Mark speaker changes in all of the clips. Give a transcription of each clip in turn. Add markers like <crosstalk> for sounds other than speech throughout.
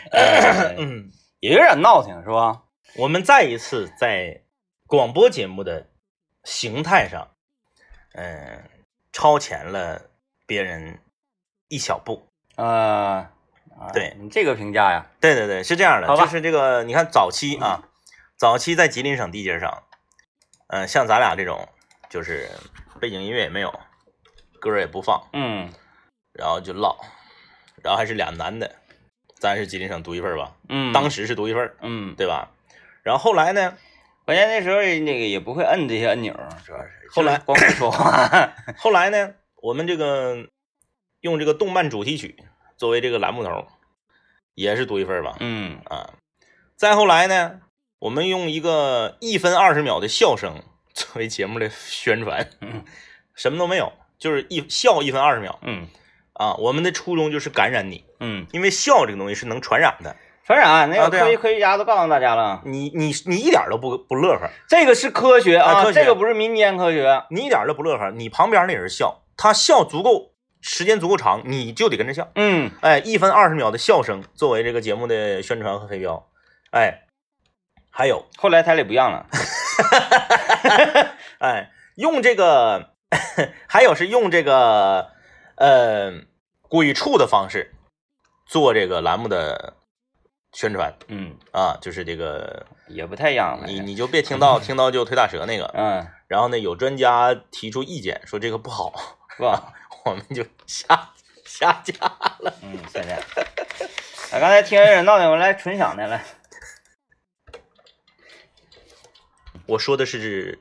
Speaker 1: <laughs> 呃
Speaker 2: 嗯，
Speaker 1: 也有点闹挺，是吧？
Speaker 2: 我们再一次在广播节目的形态上，嗯、超前了别人一小步。
Speaker 1: 呃，啊
Speaker 2: 对。
Speaker 1: 你这个评价呀，
Speaker 2: 对对对，是这样的，就是这个，你看早期啊，早期在吉林省地界上，嗯、像咱俩这种，就是背景音乐也没有，歌儿也不放，
Speaker 1: 嗯。
Speaker 2: 然后就唠，然后还是俩男的，咱是吉林省独一份儿吧，
Speaker 1: 嗯，
Speaker 2: 当时是独一份儿，
Speaker 1: 嗯，
Speaker 2: 对吧？然后后来呢，
Speaker 1: 关键那时候那个也不会摁这些按钮，主要是
Speaker 2: 后来
Speaker 1: 光会说话，<laughs>
Speaker 2: 后来呢，我们这个用这个动漫主题曲作为这个栏目头，也是独一份儿吧，
Speaker 1: 嗯。
Speaker 2: 啊，再后来呢，我们用一个一分二十秒的笑声作为节目的宣传，
Speaker 1: 嗯。
Speaker 2: 什么都没有，就是一笑一分二十秒
Speaker 1: 嗯
Speaker 2: 啊。我们的初衷就是感染你，
Speaker 1: 嗯，
Speaker 2: 因为笑这个东西是能传染的。
Speaker 1: 传染那个科学科学家都告诉大家了，
Speaker 2: 你你你一点都不不乐呵，
Speaker 1: 这个是科学啊，
Speaker 2: 啊科学
Speaker 1: 这个不是民间科学。
Speaker 2: 你一点都不乐呵，你旁边那人笑，他笑足够时间足够长，你就得跟着笑。
Speaker 1: 嗯
Speaker 2: 哎，一分二十秒的笑声作为这个节目的宣传和黑标，哎，还有
Speaker 1: 后来台里不让了，<laughs>
Speaker 2: 哎，用这个，<laughs> 还有是用这个呃鬼畜的方式做这个栏目的宣传
Speaker 1: 嗯，
Speaker 2: 啊，就是这个
Speaker 1: 也不太样了。
Speaker 2: 你你就别听到听到就腿打折那个，
Speaker 1: 嗯，
Speaker 2: 然后呢有专家提出意见说这个不好，
Speaker 1: 是吧？
Speaker 2: 我们就下下架了。
Speaker 1: 嗯，现在，啊，刚才听人闹的，我来纯享的来。
Speaker 2: 我说的是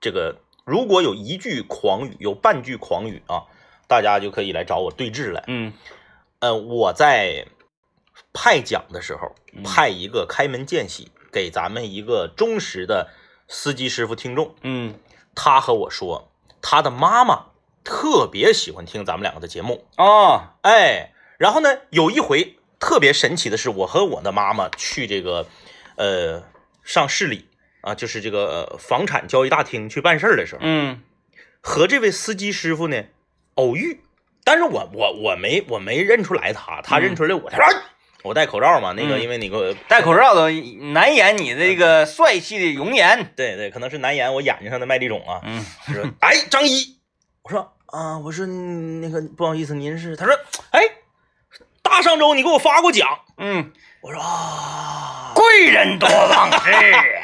Speaker 2: 这个，如果有一句狂语，有半句狂语啊，大家就可以来找我对峙了。
Speaker 1: 嗯。
Speaker 2: 呃，我在派奖的时候
Speaker 1: 嗯。
Speaker 2: 派一个开门见喜给咱们一个忠实的司机师傅听众，
Speaker 1: 嗯。
Speaker 2: 他和我说，他的妈妈特别喜欢听咱们两个的节目，
Speaker 1: 哦，
Speaker 2: 哎，然后呢，有一回特别神奇的是，我和我的妈妈去这个呃上市里啊，就是这个、呃房产交易大厅去办事儿的时候，
Speaker 1: 嗯。
Speaker 2: 和这位司机师傅呢偶遇，但是我我我没我没认出来他，他认出来我，他说哎我戴口罩嘛，那个
Speaker 1: 嗯
Speaker 2: 因为你给我
Speaker 1: 戴口罩都难掩你这个帅气的容颜。
Speaker 2: 对对，可能是难掩我眼睛上的麦粒肿啊。
Speaker 1: 嗯
Speaker 2: 他说哎张一，我说啊，我说嗯那个不好意思，您是？他说哎，大上周你给我发过奖，
Speaker 1: 嗯，
Speaker 2: 我说啊，
Speaker 1: 贵人多忘事。<laughs>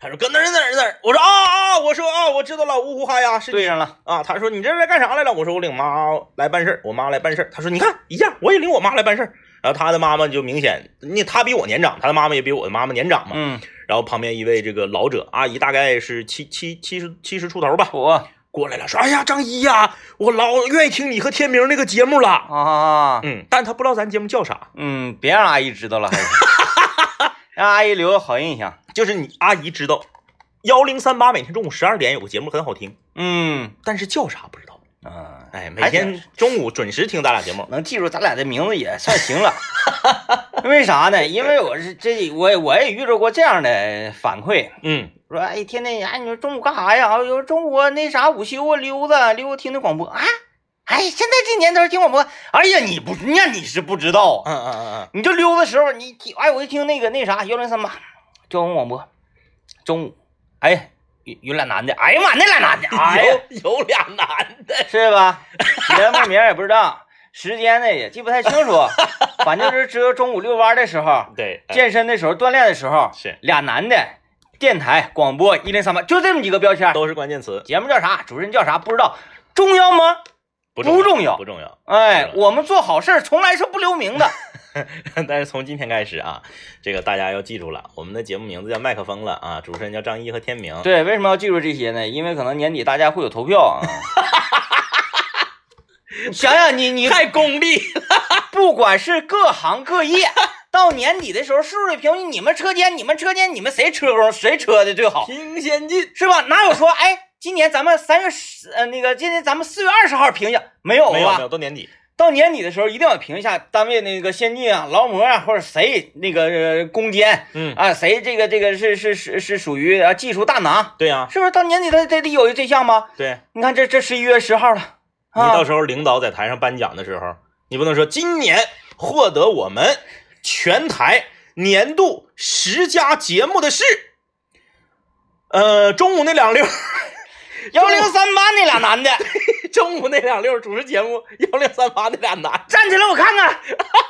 Speaker 2: 他说搁那儿哪儿哪儿，我说啊啊，我说啊，我知道了，呜呼哈呀，是
Speaker 1: 对上了。
Speaker 2: 啊。他说你这是来干啥来了？我说我领妈来办事儿，我妈来办事儿。他说你看一样，我也领我妈来办事儿。然后他的妈妈就明显，那他比我年长，他的妈妈也比我的妈妈年长嘛。
Speaker 1: 嗯，
Speaker 2: 然后旁边一位这个老者阿姨，大概是七七七十七十出头吧，
Speaker 1: 我
Speaker 2: 过来了，说：“哎呀，张一呀，我老愿意听你和天明那个节目了。
Speaker 1: 啊，
Speaker 2: 嗯，但他不知道咱节目叫啥，
Speaker 1: 嗯，别让阿姨知道了，还是让阿姨留个好印象。
Speaker 2: 就是你阿姨知道，幺零三八每天中午十二点有个节目很好听，
Speaker 1: 嗯
Speaker 2: 但是叫啥不知道。
Speaker 1: 啊，
Speaker 2: 哎，每天中午准时听咱俩节目。
Speaker 1: 能记住咱俩的名字也算行了。因 <laughs> 为啥呢？因为我是这我我也遇到过这样的反馈，
Speaker 2: 嗯，
Speaker 1: 说哎天天哎你说中午干啥呀？有时中午那啥午休啊溜达溜达听听广播啊。哎，现在这年头听广播，哎呀你不那你是不知道嗯，
Speaker 2: 嗯嗯嗯
Speaker 1: 你就溜达时候你听哎我一听那个那啥幺零三八交通广播，中午哎有有俩男的，哎呀妈那俩男的，<laughs> 哎呀。
Speaker 2: 嗯，有有俩男的，
Speaker 1: 是吧？<laughs> 节目名也不知道，时间呢也记不太清楚，<laughs> 反正就是只有中午遛弯的时候、
Speaker 2: 对，哎
Speaker 1: 健身的时候、锻炼的时候，
Speaker 2: 是
Speaker 1: 俩男的，电台、广播一零三八，就这么几个标签。
Speaker 2: 都是关键词，
Speaker 1: 节目叫啥？主持人叫啥？不知道，重要吗？
Speaker 2: 不
Speaker 1: 不重要
Speaker 2: 不重要。
Speaker 1: 哎，我们做好事儿从来是不留名的。<laughs>
Speaker 2: 但是从今天开始啊，这个大家要记住了，我们的节目名字叫麦克风了啊，主持人叫张一和天明。
Speaker 1: 对，为什么要记住这些呢？因为可能年底大家会有投票啊。你 <laughs> 想想你，你
Speaker 2: 太功利了，<laughs>
Speaker 1: 不管是各行各业，到年底的时候，是不是评比，你们车间、你们车间、你们谁车工谁车的最好，
Speaker 2: 挺先进。
Speaker 1: 是吧？哪有说，哎，今年咱们三月十，呃，那个今年咱们四月二十号评一下，没有吧？
Speaker 2: 没有没有，到年底。
Speaker 1: 到年底的时候，一定要评一下单位那个先进啊、劳模啊，或者谁那个呃攻坚
Speaker 2: 嗯，
Speaker 1: 啊，谁这个这个是是是是属于啊技术大拿，
Speaker 2: 对呀、
Speaker 1: 是不是？到年底他得得有一这项吗？
Speaker 2: 对
Speaker 1: 你看这这十一月十号了，啊，
Speaker 2: 你到时候领导在台上颁奖的时候，你不能说今年获得我们全台年度十佳节目的是，呃，中午那两溜儿，<laughs>
Speaker 1: 幺零三八那俩男的，<laughs>
Speaker 2: 中午那两溜主持节目幺零三八那俩男，
Speaker 1: 站起来我看看，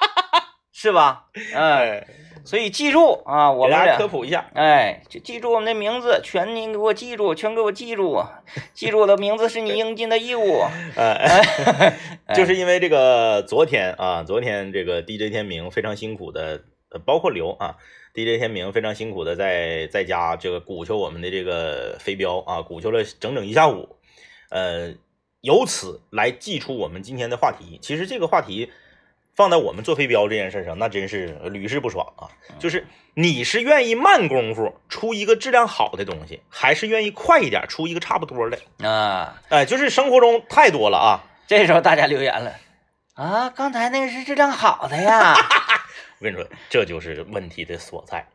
Speaker 1: <laughs> 是吧？嗯，
Speaker 2: 哎，
Speaker 1: 所以记住啊，我们俩
Speaker 2: 科普一下，
Speaker 1: 哎，就记住我们的名字，全您给我记住，全给我记住，记住我的名字是你应尽的义务。
Speaker 2: 哎，就是因为这个昨天啊，昨天这个 DJ 天明非常辛苦的，呃，包括刘啊，DJ 天明非常辛苦的在在家这个鼓秋我们的这个飞镖啊，鼓秋了整整一下午，呃，由此来寄出我们今天的话题。其实这个话题放在我们做飞镖这件事上，那真是屡试不爽啊！就是你是愿意慢功夫出一个质量好的东西，还是愿意快一点出一个差不多的？
Speaker 1: 啊，
Speaker 2: 哎，就是生活中太多了啊。
Speaker 1: 这时候大家留言了啊，刚才那个是质量好的呀。<laughs>
Speaker 2: 我跟你说，这就是问题的所在。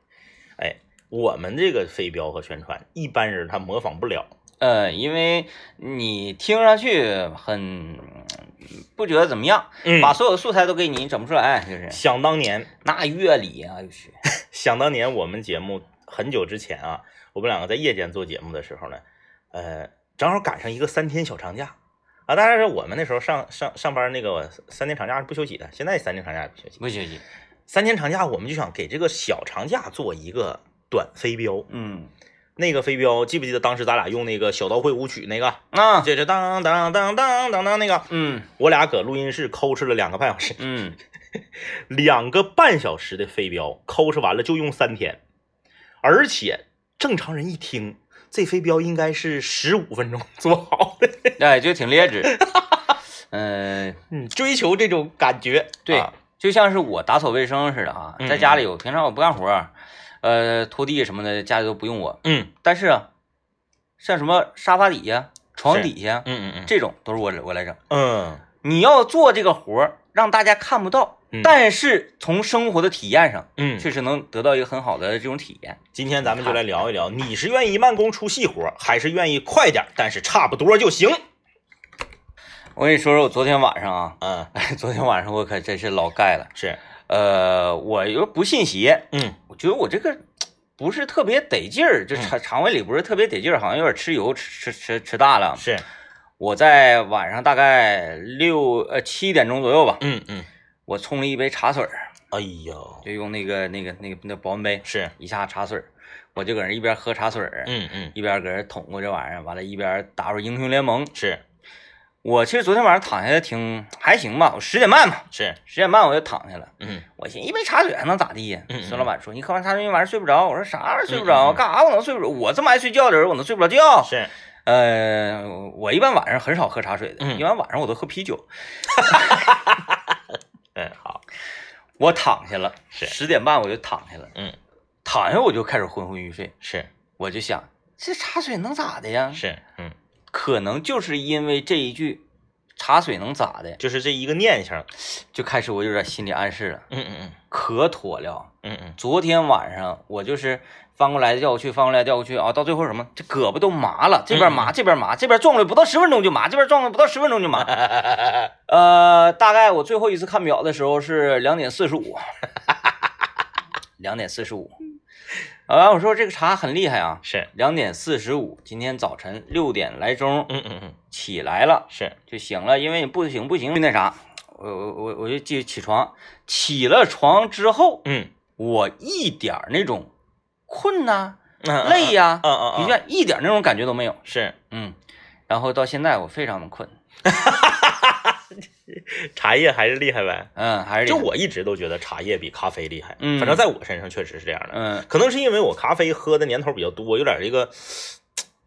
Speaker 2: 哎，我们这个飞镖和宣传，一般人他模仿不了。
Speaker 1: 呃，因为你听上去很不觉得怎么样，
Speaker 2: 嗯
Speaker 1: 把所有的素材都给你，你整不出来，就是
Speaker 2: 想当年，
Speaker 1: 那乐理啊，就是 <laughs>
Speaker 2: 想当年我们节目很久之前啊，我们两个在夜间做节目的时候呢，呃，正好赶上一个三天小长假啊。当然是我们那时候上上上班那个三天长假是不休息的，现在三天长假也不休息。
Speaker 1: 不学习。
Speaker 2: 三天长假我们就想给这个小长假做一个短飞镖。
Speaker 1: 嗯
Speaker 2: 那个飞镖记不记得当时咱俩用那个小刀会舞曲那个？
Speaker 1: 啊，
Speaker 2: 这是当当当当当当那个，
Speaker 1: 嗯
Speaker 2: 我俩搁录音室抠哧了两个半小时，
Speaker 1: 嗯，
Speaker 2: 两个半小时的飞镖抠哧完了就用三天，而且正常人一听，这飞镖应该是十五分钟做好的。
Speaker 1: 哎，就挺劣质。嗯、<laughs>
Speaker 2: 嗯，追求这种感觉，
Speaker 1: 对
Speaker 2: 啊
Speaker 1: 就像是我打扫卫生似的啊，
Speaker 2: 嗯
Speaker 1: 在家里我平常我不干活儿，呃，拖地什么的，家里都不用我。
Speaker 2: 嗯
Speaker 1: 但是啊，像什么沙发底下、床底下
Speaker 2: 嗯嗯嗯
Speaker 1: 这种，都是我我来整。
Speaker 2: 嗯
Speaker 1: 你要做这个活儿，让大家看不到，
Speaker 2: 嗯
Speaker 1: 但是从生活的体验上，
Speaker 2: 嗯，
Speaker 1: 确实能得到一个很好的这种体验。
Speaker 2: 今天咱们就来聊一聊，你是愿意慢工出细活，还是愿意快点，但是差不多就行？
Speaker 1: 我跟你说说，我昨天晚上啊，
Speaker 2: 嗯，
Speaker 1: 哎，<laughs> 昨天晚上我可真是老盖了。
Speaker 2: 是，
Speaker 1: 呃，我又不信邪，
Speaker 2: 嗯。
Speaker 1: 我觉得我这个不是特别得劲儿，就肠肠胃里不是特别得劲儿，好像有点吃油吃吃吃吃大了。
Speaker 2: 是，
Speaker 1: 我在晚上大概六呃七点钟左右吧，
Speaker 2: 嗯嗯，
Speaker 1: 我冲了一杯茶水儿，
Speaker 2: 哎呦，
Speaker 1: 就用那个那个那个那保温杯
Speaker 2: 是，
Speaker 1: 一下茶水儿，我就搁那一边喝茶水儿，
Speaker 2: 嗯嗯。
Speaker 1: 一边搁这捅咕这玩意儿，完了，一边打会儿英雄联盟。
Speaker 2: 是
Speaker 1: 我其实昨天晚上躺下来挺还行吧，我十点半嘛，
Speaker 2: 是，
Speaker 1: 十点半我就躺下了。
Speaker 2: 嗯
Speaker 1: 我寻思一杯茶水还能咋地呀
Speaker 2: 嗯嗯？
Speaker 1: 孙老板说你喝完茶水你晚上睡不着。我说啥玩意儿睡不
Speaker 2: 嗯
Speaker 1: 着？
Speaker 2: 嗯嗯
Speaker 1: 干啥我能睡不着？我这么爱睡觉的人，我能睡不着觉？
Speaker 2: 是，
Speaker 1: 呃，我一般晚上很少喝茶水的，
Speaker 2: 嗯
Speaker 1: 一般晚上我都喝啤酒。<laughs>
Speaker 2: 嗯好，
Speaker 1: 我躺下了，
Speaker 2: 是
Speaker 1: 十点半我就躺下了，
Speaker 2: 嗯
Speaker 1: 躺下我就开始昏昏欲睡，
Speaker 2: 是
Speaker 1: 我就想这茶水能咋的呀？
Speaker 2: 是，嗯，
Speaker 1: 可能就是因为这一句茶水能咋的，
Speaker 2: 就是这一个念想，
Speaker 1: 就开始我有点心理暗示了，
Speaker 2: 嗯嗯嗯。
Speaker 1: 可妥了。
Speaker 2: 嗯嗯。
Speaker 1: 昨天晚上我就是翻过来调过去，翻过来调过去啊，到最后什么，这胳膊都麻了，这边麻，这边麻，这边撞了不到十分钟就麻，这边撞了不到十分钟就麻。
Speaker 2: 嗯，<laughs>
Speaker 1: 呃，大概我最后一次看表的时候是两点四十五，两点四十五。啊，完我说这个茶很厉害啊，
Speaker 2: 是，
Speaker 1: 两点四十五，今天早晨六点来钟
Speaker 2: 嗯嗯嗯
Speaker 1: 起来了
Speaker 2: 是，
Speaker 1: 就醒了，因为你不行不行那啥，我我我我就记起床，起了床之后，
Speaker 2: 嗯
Speaker 1: 我一点那种困呐、
Speaker 2: 嗯
Speaker 1: 累呀、
Speaker 2: 嗯嗯嗯
Speaker 1: 疲倦一点那种感觉都没有。
Speaker 2: 是，
Speaker 1: 嗯，然后到现在我非常的困，<laughs> <laughs>
Speaker 2: 茶叶还是厉害呗。
Speaker 1: 嗯，还是
Speaker 2: 就我一直都觉得茶叶比咖啡厉害，
Speaker 1: 嗯
Speaker 2: 反正在我身上确实是这样的。
Speaker 1: 嗯
Speaker 2: 可能是因为我咖啡喝的年头比较多，有点这个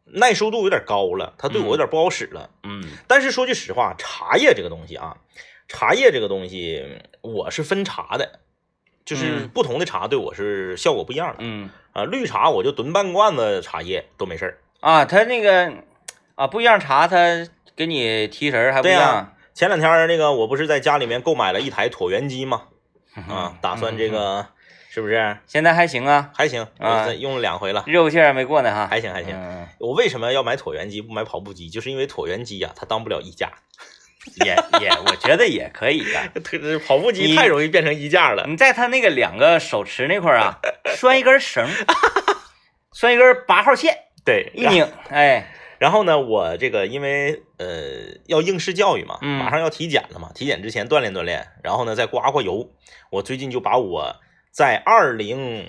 Speaker 2: 耐受度有点高了，它对我有点不好使了。
Speaker 1: 嗯
Speaker 2: 但是说句实话，茶叶这个东西啊，茶叶这个东西我是分茶的，就是
Speaker 1: 嗯
Speaker 2: 不同的茶对我是效果不一样的。
Speaker 1: 嗯
Speaker 2: 啊，绿茶我就炖半罐子茶叶都没事儿。
Speaker 1: 啊，它那个啊不一样茶，它给你提神还不一样。
Speaker 2: 前两天那个我不是在家里面购买了一台椭圆机吗？
Speaker 1: 嗯
Speaker 2: 啊，打算这个是不是
Speaker 1: 现在还行啊，
Speaker 2: 还行？
Speaker 1: 啊
Speaker 2: 用了两回了，
Speaker 1: 热乎气儿还没过呢哈。
Speaker 2: 还行还行。
Speaker 1: 嗯
Speaker 2: 我为什么要买椭圆机不买跑步机？就是因为椭圆机呀、它当不了衣架。<laughs>
Speaker 1: 也也，我觉得也可以的。
Speaker 2: 特 <laughs> 跑步机太容易变成衣架了。
Speaker 1: 你在他那个两个手持那块儿啊，<laughs> 拴一根绳儿，拴一根八号线，
Speaker 2: 对，
Speaker 1: 一拧，哎，
Speaker 2: 然后呢，我这个因为呃要应试教育嘛，
Speaker 1: 嗯
Speaker 2: 马上要体检了嘛，体检之前锻炼锻炼，然后呢再刮刮油。我最近就把我在二零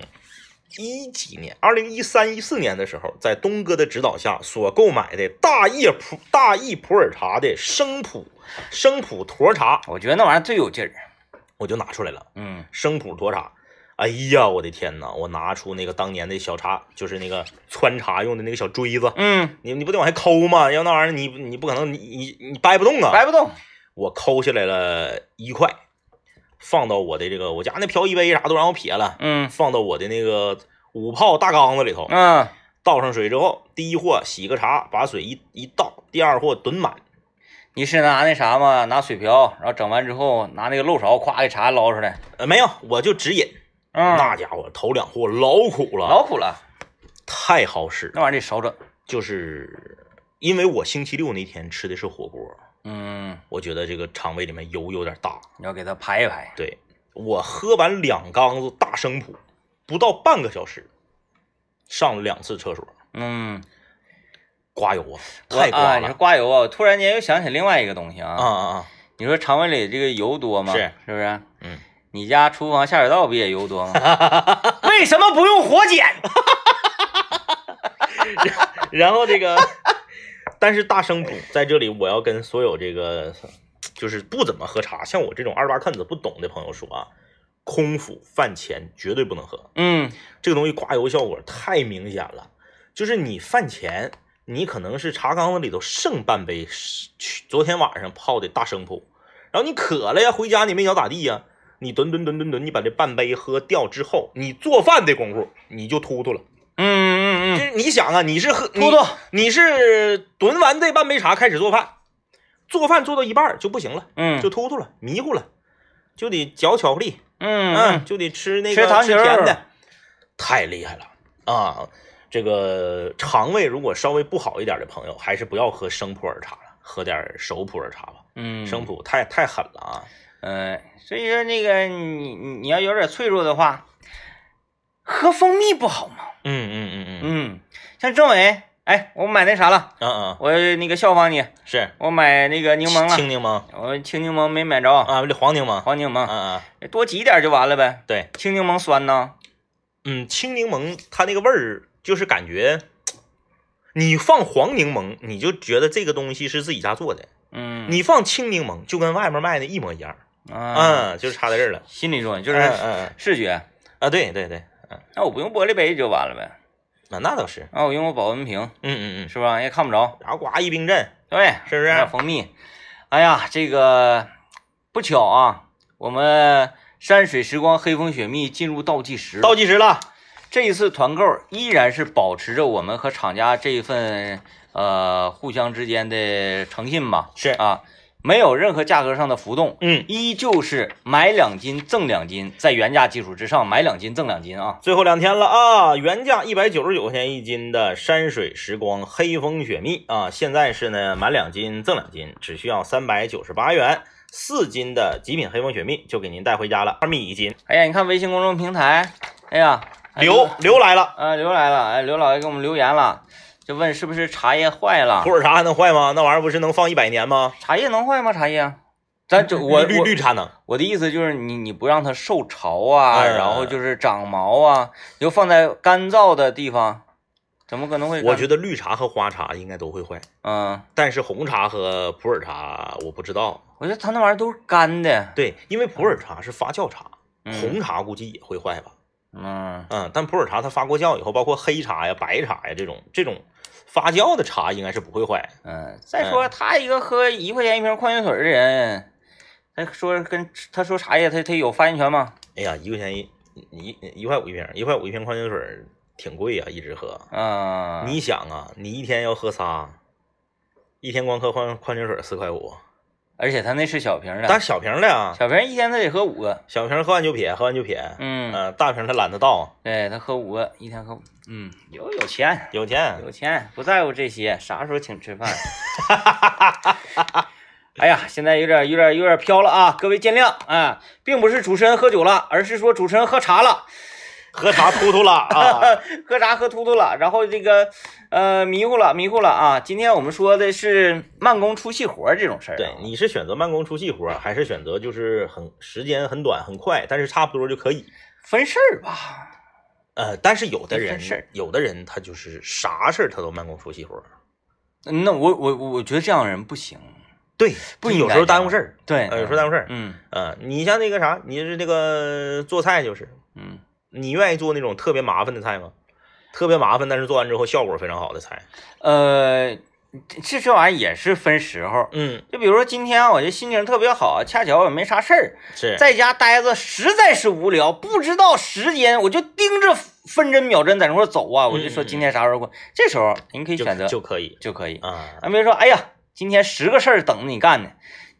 Speaker 2: 一几年，二零一三一四年的时候，在东哥的指导下所购买的大叶普大益普洱茶的生普生普沱茶，
Speaker 1: 我觉得那玩意儿最有劲儿。
Speaker 2: 我就拿出来了。
Speaker 1: 嗯
Speaker 2: 生普沱茶。哎呀，我的天呐！我拿出那个当年的小茶，就是那个穿茶用的那个小锥子，
Speaker 1: 嗯，
Speaker 2: 你你不得往下抠吗？要那玩意儿你你不可能你你你掰不动啊！
Speaker 1: 掰不动。
Speaker 2: 我抠下来了一块，放到我的这个我家那漂移杯啥都让我撇了，
Speaker 1: 嗯
Speaker 2: 放到我的那个五泡大缸子里头，
Speaker 1: 嗯，
Speaker 2: 倒上水之后，第一货洗个茶，把水一一倒，第二货吨满，
Speaker 1: 你是拿那啥吗？拿水瓢，然后整完之后拿那个漏勺，咵给茶捞出来。
Speaker 2: 呃，没有，我就直饮，
Speaker 1: 嗯，
Speaker 2: 那家伙头两货老苦了，
Speaker 1: 老苦了，
Speaker 2: 太好使，
Speaker 1: 那玩意儿得少整。
Speaker 2: 就是因为我星期六那天吃的是火锅，
Speaker 1: 嗯，
Speaker 2: 我觉得这个肠胃里面油有点大，
Speaker 1: 你要给它排一排。
Speaker 2: 对。我喝完两缸子大生普，不到半个小时，上了两次厕所，
Speaker 1: 嗯，
Speaker 2: 刮油啊，太刮
Speaker 1: 啊，你说
Speaker 2: 了
Speaker 1: 刮油啊，我突然间又想起另外一个东西啊。
Speaker 2: 啊啊啊！
Speaker 1: 你说肠胃里这个油多吗？
Speaker 2: 是。
Speaker 1: 是不是？
Speaker 2: 嗯，
Speaker 1: 你家厨房下水道不也油多吗？<laughs> 为什么不用火碱？<laughs>
Speaker 2: 然后这个，但是大生普在这里，我要跟所有这个就是不怎么喝茶，像我这种二八看子不懂的朋友说啊，空腹饭前绝对不能喝，
Speaker 1: 嗯
Speaker 2: 这个东西刮油效果太明显了。就是你饭前，你可能是茶缸子里头剩半杯去昨天晚上泡的大生普，然后你渴了呀，回家你没脚咋地呀，你吨吨吨吨吨，你把这半杯喝掉之后，你做饭的功夫你就突突了。
Speaker 1: 嗯嗯嗯
Speaker 2: 就是你想啊，你是喝
Speaker 1: 突突，
Speaker 2: 你，是炖完这半杯茶开始做饭，做饭做到一半就不行了，
Speaker 1: 嗯，
Speaker 2: 就突突了，迷糊了，就得嚼巧克力，
Speaker 1: 嗯
Speaker 2: 嗯，就得吃那个
Speaker 1: 吃糖球儿
Speaker 2: 甜的，太厉害了啊！这个肠胃如果稍微不好一点的朋友，还是不要喝生普洱茶了，喝点熟普洱茶吧。
Speaker 1: 嗯
Speaker 2: 生普太太狠了啊！
Speaker 1: 嗯，所以说那个你你你要有点脆弱的话，喝蜂蜜不好吗？
Speaker 2: 嗯嗯嗯嗯
Speaker 1: 嗯，像政委，哎，我买那啥了，
Speaker 2: 嗯嗯，
Speaker 1: 我那个效仿你，
Speaker 2: 是
Speaker 1: 我买那个柠檬了，
Speaker 2: 青柠檬
Speaker 1: 我青柠檬没买着，
Speaker 2: 啊，不对，黄柠檬，
Speaker 1: 黄柠檬
Speaker 2: 嗯嗯，
Speaker 1: 多挤点就完了呗。
Speaker 2: 对，
Speaker 1: 青柠檬酸呢，
Speaker 2: 嗯，青柠檬它那个味儿就是感觉，你放黄柠檬，你就觉得这个东西是自己家做的；
Speaker 1: 嗯，
Speaker 2: 你放青柠檬，就跟外面卖的一模一样。
Speaker 1: 啊，
Speaker 2: 嗯，就是差在这儿了。
Speaker 1: 心理作用就
Speaker 2: 就是
Speaker 1: 视觉。
Speaker 2: 啊，对对对，
Speaker 1: 那我不用玻璃杯就完了呗，
Speaker 2: 那那倒是。
Speaker 1: 那我用个保温瓶，
Speaker 2: 嗯嗯嗯，
Speaker 1: 是吧？也看不着，
Speaker 2: 然后呱一冰镇，
Speaker 1: 对，
Speaker 2: 是不是
Speaker 1: 蜂蜜。哎呀，这个不巧啊，我们山水时光黑蜂雪蜜进入倒计时，
Speaker 2: 倒计时了。
Speaker 1: 这一次团购依然是保持着我们和厂家这一份呃互相之间的诚信吧，
Speaker 2: 是
Speaker 1: 啊，没有任何价格上的浮动，
Speaker 2: 嗯，
Speaker 1: 依旧是买两斤赠两斤，在原价基础之上买两斤赠两斤啊。
Speaker 2: 最后两天了啊，原价一百九十九块钱一斤的山水时光黑蜂雪蜜啊，现在是呢满两斤赠两斤，只需要三百九十八元，四斤的极品黑蜂雪蜜就给您带回家了，二米一斤。
Speaker 1: 哎呀，你看微信公众平台，哎呀，哎
Speaker 2: 刘刘来了，
Speaker 1: 啊刘来了，哎刘老爷给我们留言了，就问是不是茶叶坏了
Speaker 2: 普？洱茶还能坏吗？那玩意儿不是能放一百年吗？
Speaker 1: 茶叶能坏吗？茶叶？咱这我
Speaker 2: 绿绿茶能。
Speaker 1: 我的意思就是你你不让它受潮啊，
Speaker 2: 嗯
Speaker 1: 然后就是长毛啊，你就放在干燥的地方，怎么可能会？
Speaker 2: 我觉得绿茶和花茶应该都会坏，
Speaker 1: 嗯，
Speaker 2: 但是红茶和普洱茶我不知道。
Speaker 1: 我觉得它那玩意儿都是干的，
Speaker 2: 对，因为普洱茶是发酵茶，
Speaker 1: 嗯
Speaker 2: 红茶估计也会坏吧。
Speaker 1: 嗯
Speaker 2: 嗯，但普洱茶它发过酵以后，包括黑茶呀、白茶呀这种这种发酵的茶，应该是不会坏。
Speaker 1: 嗯，再说他一个喝一块钱一瓶矿泉水的人，他说跟他说茶叶他他有发言权吗？
Speaker 2: 哎呀，一块钱一一一块五一瓶，一块五一瓶矿泉水挺贵呀、一直喝。
Speaker 1: 嗯，
Speaker 2: 你想啊，你一天要喝仨，一天光喝矿矿泉水四块五，
Speaker 1: 而且他那是小瓶的，
Speaker 2: 但小瓶的啊，
Speaker 1: 小瓶一天他得喝五个，
Speaker 2: 小瓶喝完就撇，喝完就撇。
Speaker 1: 嗯，
Speaker 2: 嗯，大瓶他懒得倒，
Speaker 1: 对他喝五个，一天喝五，嗯，有有钱。
Speaker 2: 有钱。
Speaker 1: 有钱不在乎这些，啥时候请吃饭？<laughs> 哎呀，现在有点有点有点飘了啊，各位见谅啊，并不是主持人喝酒了，而是说主持人喝茶了，
Speaker 2: 喝茶突突了 <laughs> 啊！
Speaker 1: 喝茶喝秃秃了，然后这个呃迷糊了迷糊了啊。今天我们说的是慢工出细活这种事儿、啊，
Speaker 2: 对，你是选择慢工出细活，还是选择就是很时间很短很快，但是差不多就可以？
Speaker 1: 分事儿吧。
Speaker 2: 呃，但是有的人
Speaker 1: 事，
Speaker 2: 有的人他就是啥事儿他都慢工出细活。
Speaker 1: 那我我我觉得这样的人不行，
Speaker 2: 对，
Speaker 1: 不
Speaker 2: 有时候耽误事儿，
Speaker 1: 对，
Speaker 2: 呃，有时候耽误事儿。
Speaker 1: 嗯
Speaker 2: 呃，你像那个啥，你是那个做菜就是，
Speaker 1: 嗯，
Speaker 2: 你愿意做那种特别麻烦的菜吗？特别麻烦，但是做完之后效果非常好的菜。
Speaker 1: 呃，这这玩意儿也是分时候。
Speaker 2: 嗯，
Speaker 1: 就比如说今天啊我就心情特别好，恰巧也没啥事儿，
Speaker 2: 是，
Speaker 1: 在家待着实在是无聊，不知道时间，我就盯着分针秒针在那块走啊，我就说今天啥时候过。这时候您可以选择
Speaker 2: 就可以
Speaker 1: 就可以。
Speaker 2: 啊。
Speaker 1: 咱别说，哎呀，今天十个事儿等着你干呢，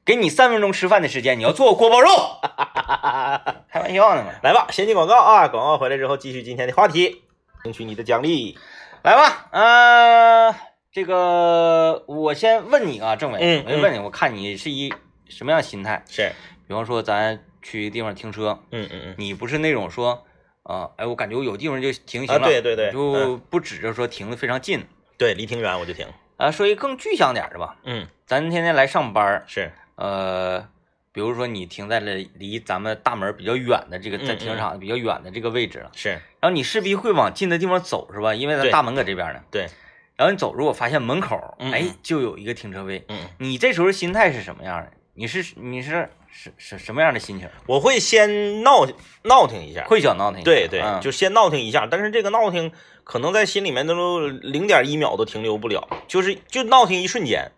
Speaker 1: 给你三分钟吃饭的时间，你要做锅包肉，<laughs> 开玩笑呢嘛。
Speaker 2: 来吧，先进广告啊！广告回来之后，继续今天的话题，领取你的奖励。
Speaker 1: 来吧，呃，这个我先问你啊，政委，
Speaker 2: 嗯
Speaker 1: 我就问你，我看你是一什么样的心态？
Speaker 2: 是，
Speaker 1: 比方说咱去一个地方停车，
Speaker 2: 嗯嗯嗯，
Speaker 1: 你不是那种说，啊、哎，我感觉我有地方就停行
Speaker 2: 啊
Speaker 1: 了，
Speaker 2: 对对对
Speaker 1: 就不指着说停的非常近
Speaker 2: 对，离挺远我就停。
Speaker 1: 啊。说一个更具象点儿的吧，
Speaker 2: 嗯，
Speaker 1: 咱天天来上班，
Speaker 2: 是，
Speaker 1: 呃，比如说你停在了离咱们大门比较远的这个在
Speaker 2: 嗯
Speaker 1: 停车场比较远的这个位置了，
Speaker 2: 是，
Speaker 1: 然后你势必会往近的地方走，是吧？因为咱大门搁这边呢。
Speaker 2: 对，
Speaker 1: 然后你走，如果发现门口，哎就有一个停车位，
Speaker 2: 嗯，
Speaker 1: 你这时候心态是什么样的？你是你是什什什么样的心情？
Speaker 2: 我会先闹闹腾一下。
Speaker 1: 会想闹腾一下？
Speaker 2: 对对，
Speaker 1: 嗯
Speaker 2: 就先闹腾一下，但是这个闹腾可能在心里面都零点一秒都停留不了，就是就闹腾一瞬间，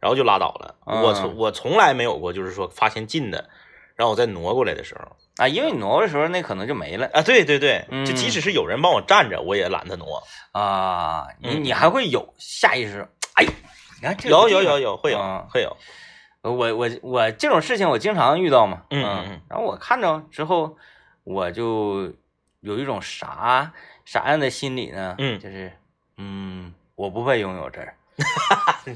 Speaker 2: 然后就拉倒了。
Speaker 1: 嗯
Speaker 2: 我从我从来没有过，就是说发现近的，然后我再挪过来的时候
Speaker 1: 啊，因为你挪的时候那可能就没了
Speaker 2: 啊，对对对，
Speaker 1: 嗯
Speaker 2: 就即使是有人帮我站着，我也懒得挪。
Speaker 1: 啊。你
Speaker 2: 嗯
Speaker 1: 你还会有下意识，哎，你看这
Speaker 2: 有有有有会有
Speaker 1: 嗯
Speaker 2: 会有，
Speaker 1: 我我我这种事情我经常遇到嘛，
Speaker 2: 嗯嗯嗯
Speaker 1: 然后我看着之后，我就有一种啥啥样的心理呢？
Speaker 2: 嗯
Speaker 1: 就是嗯，我不配拥有这儿，<laughs>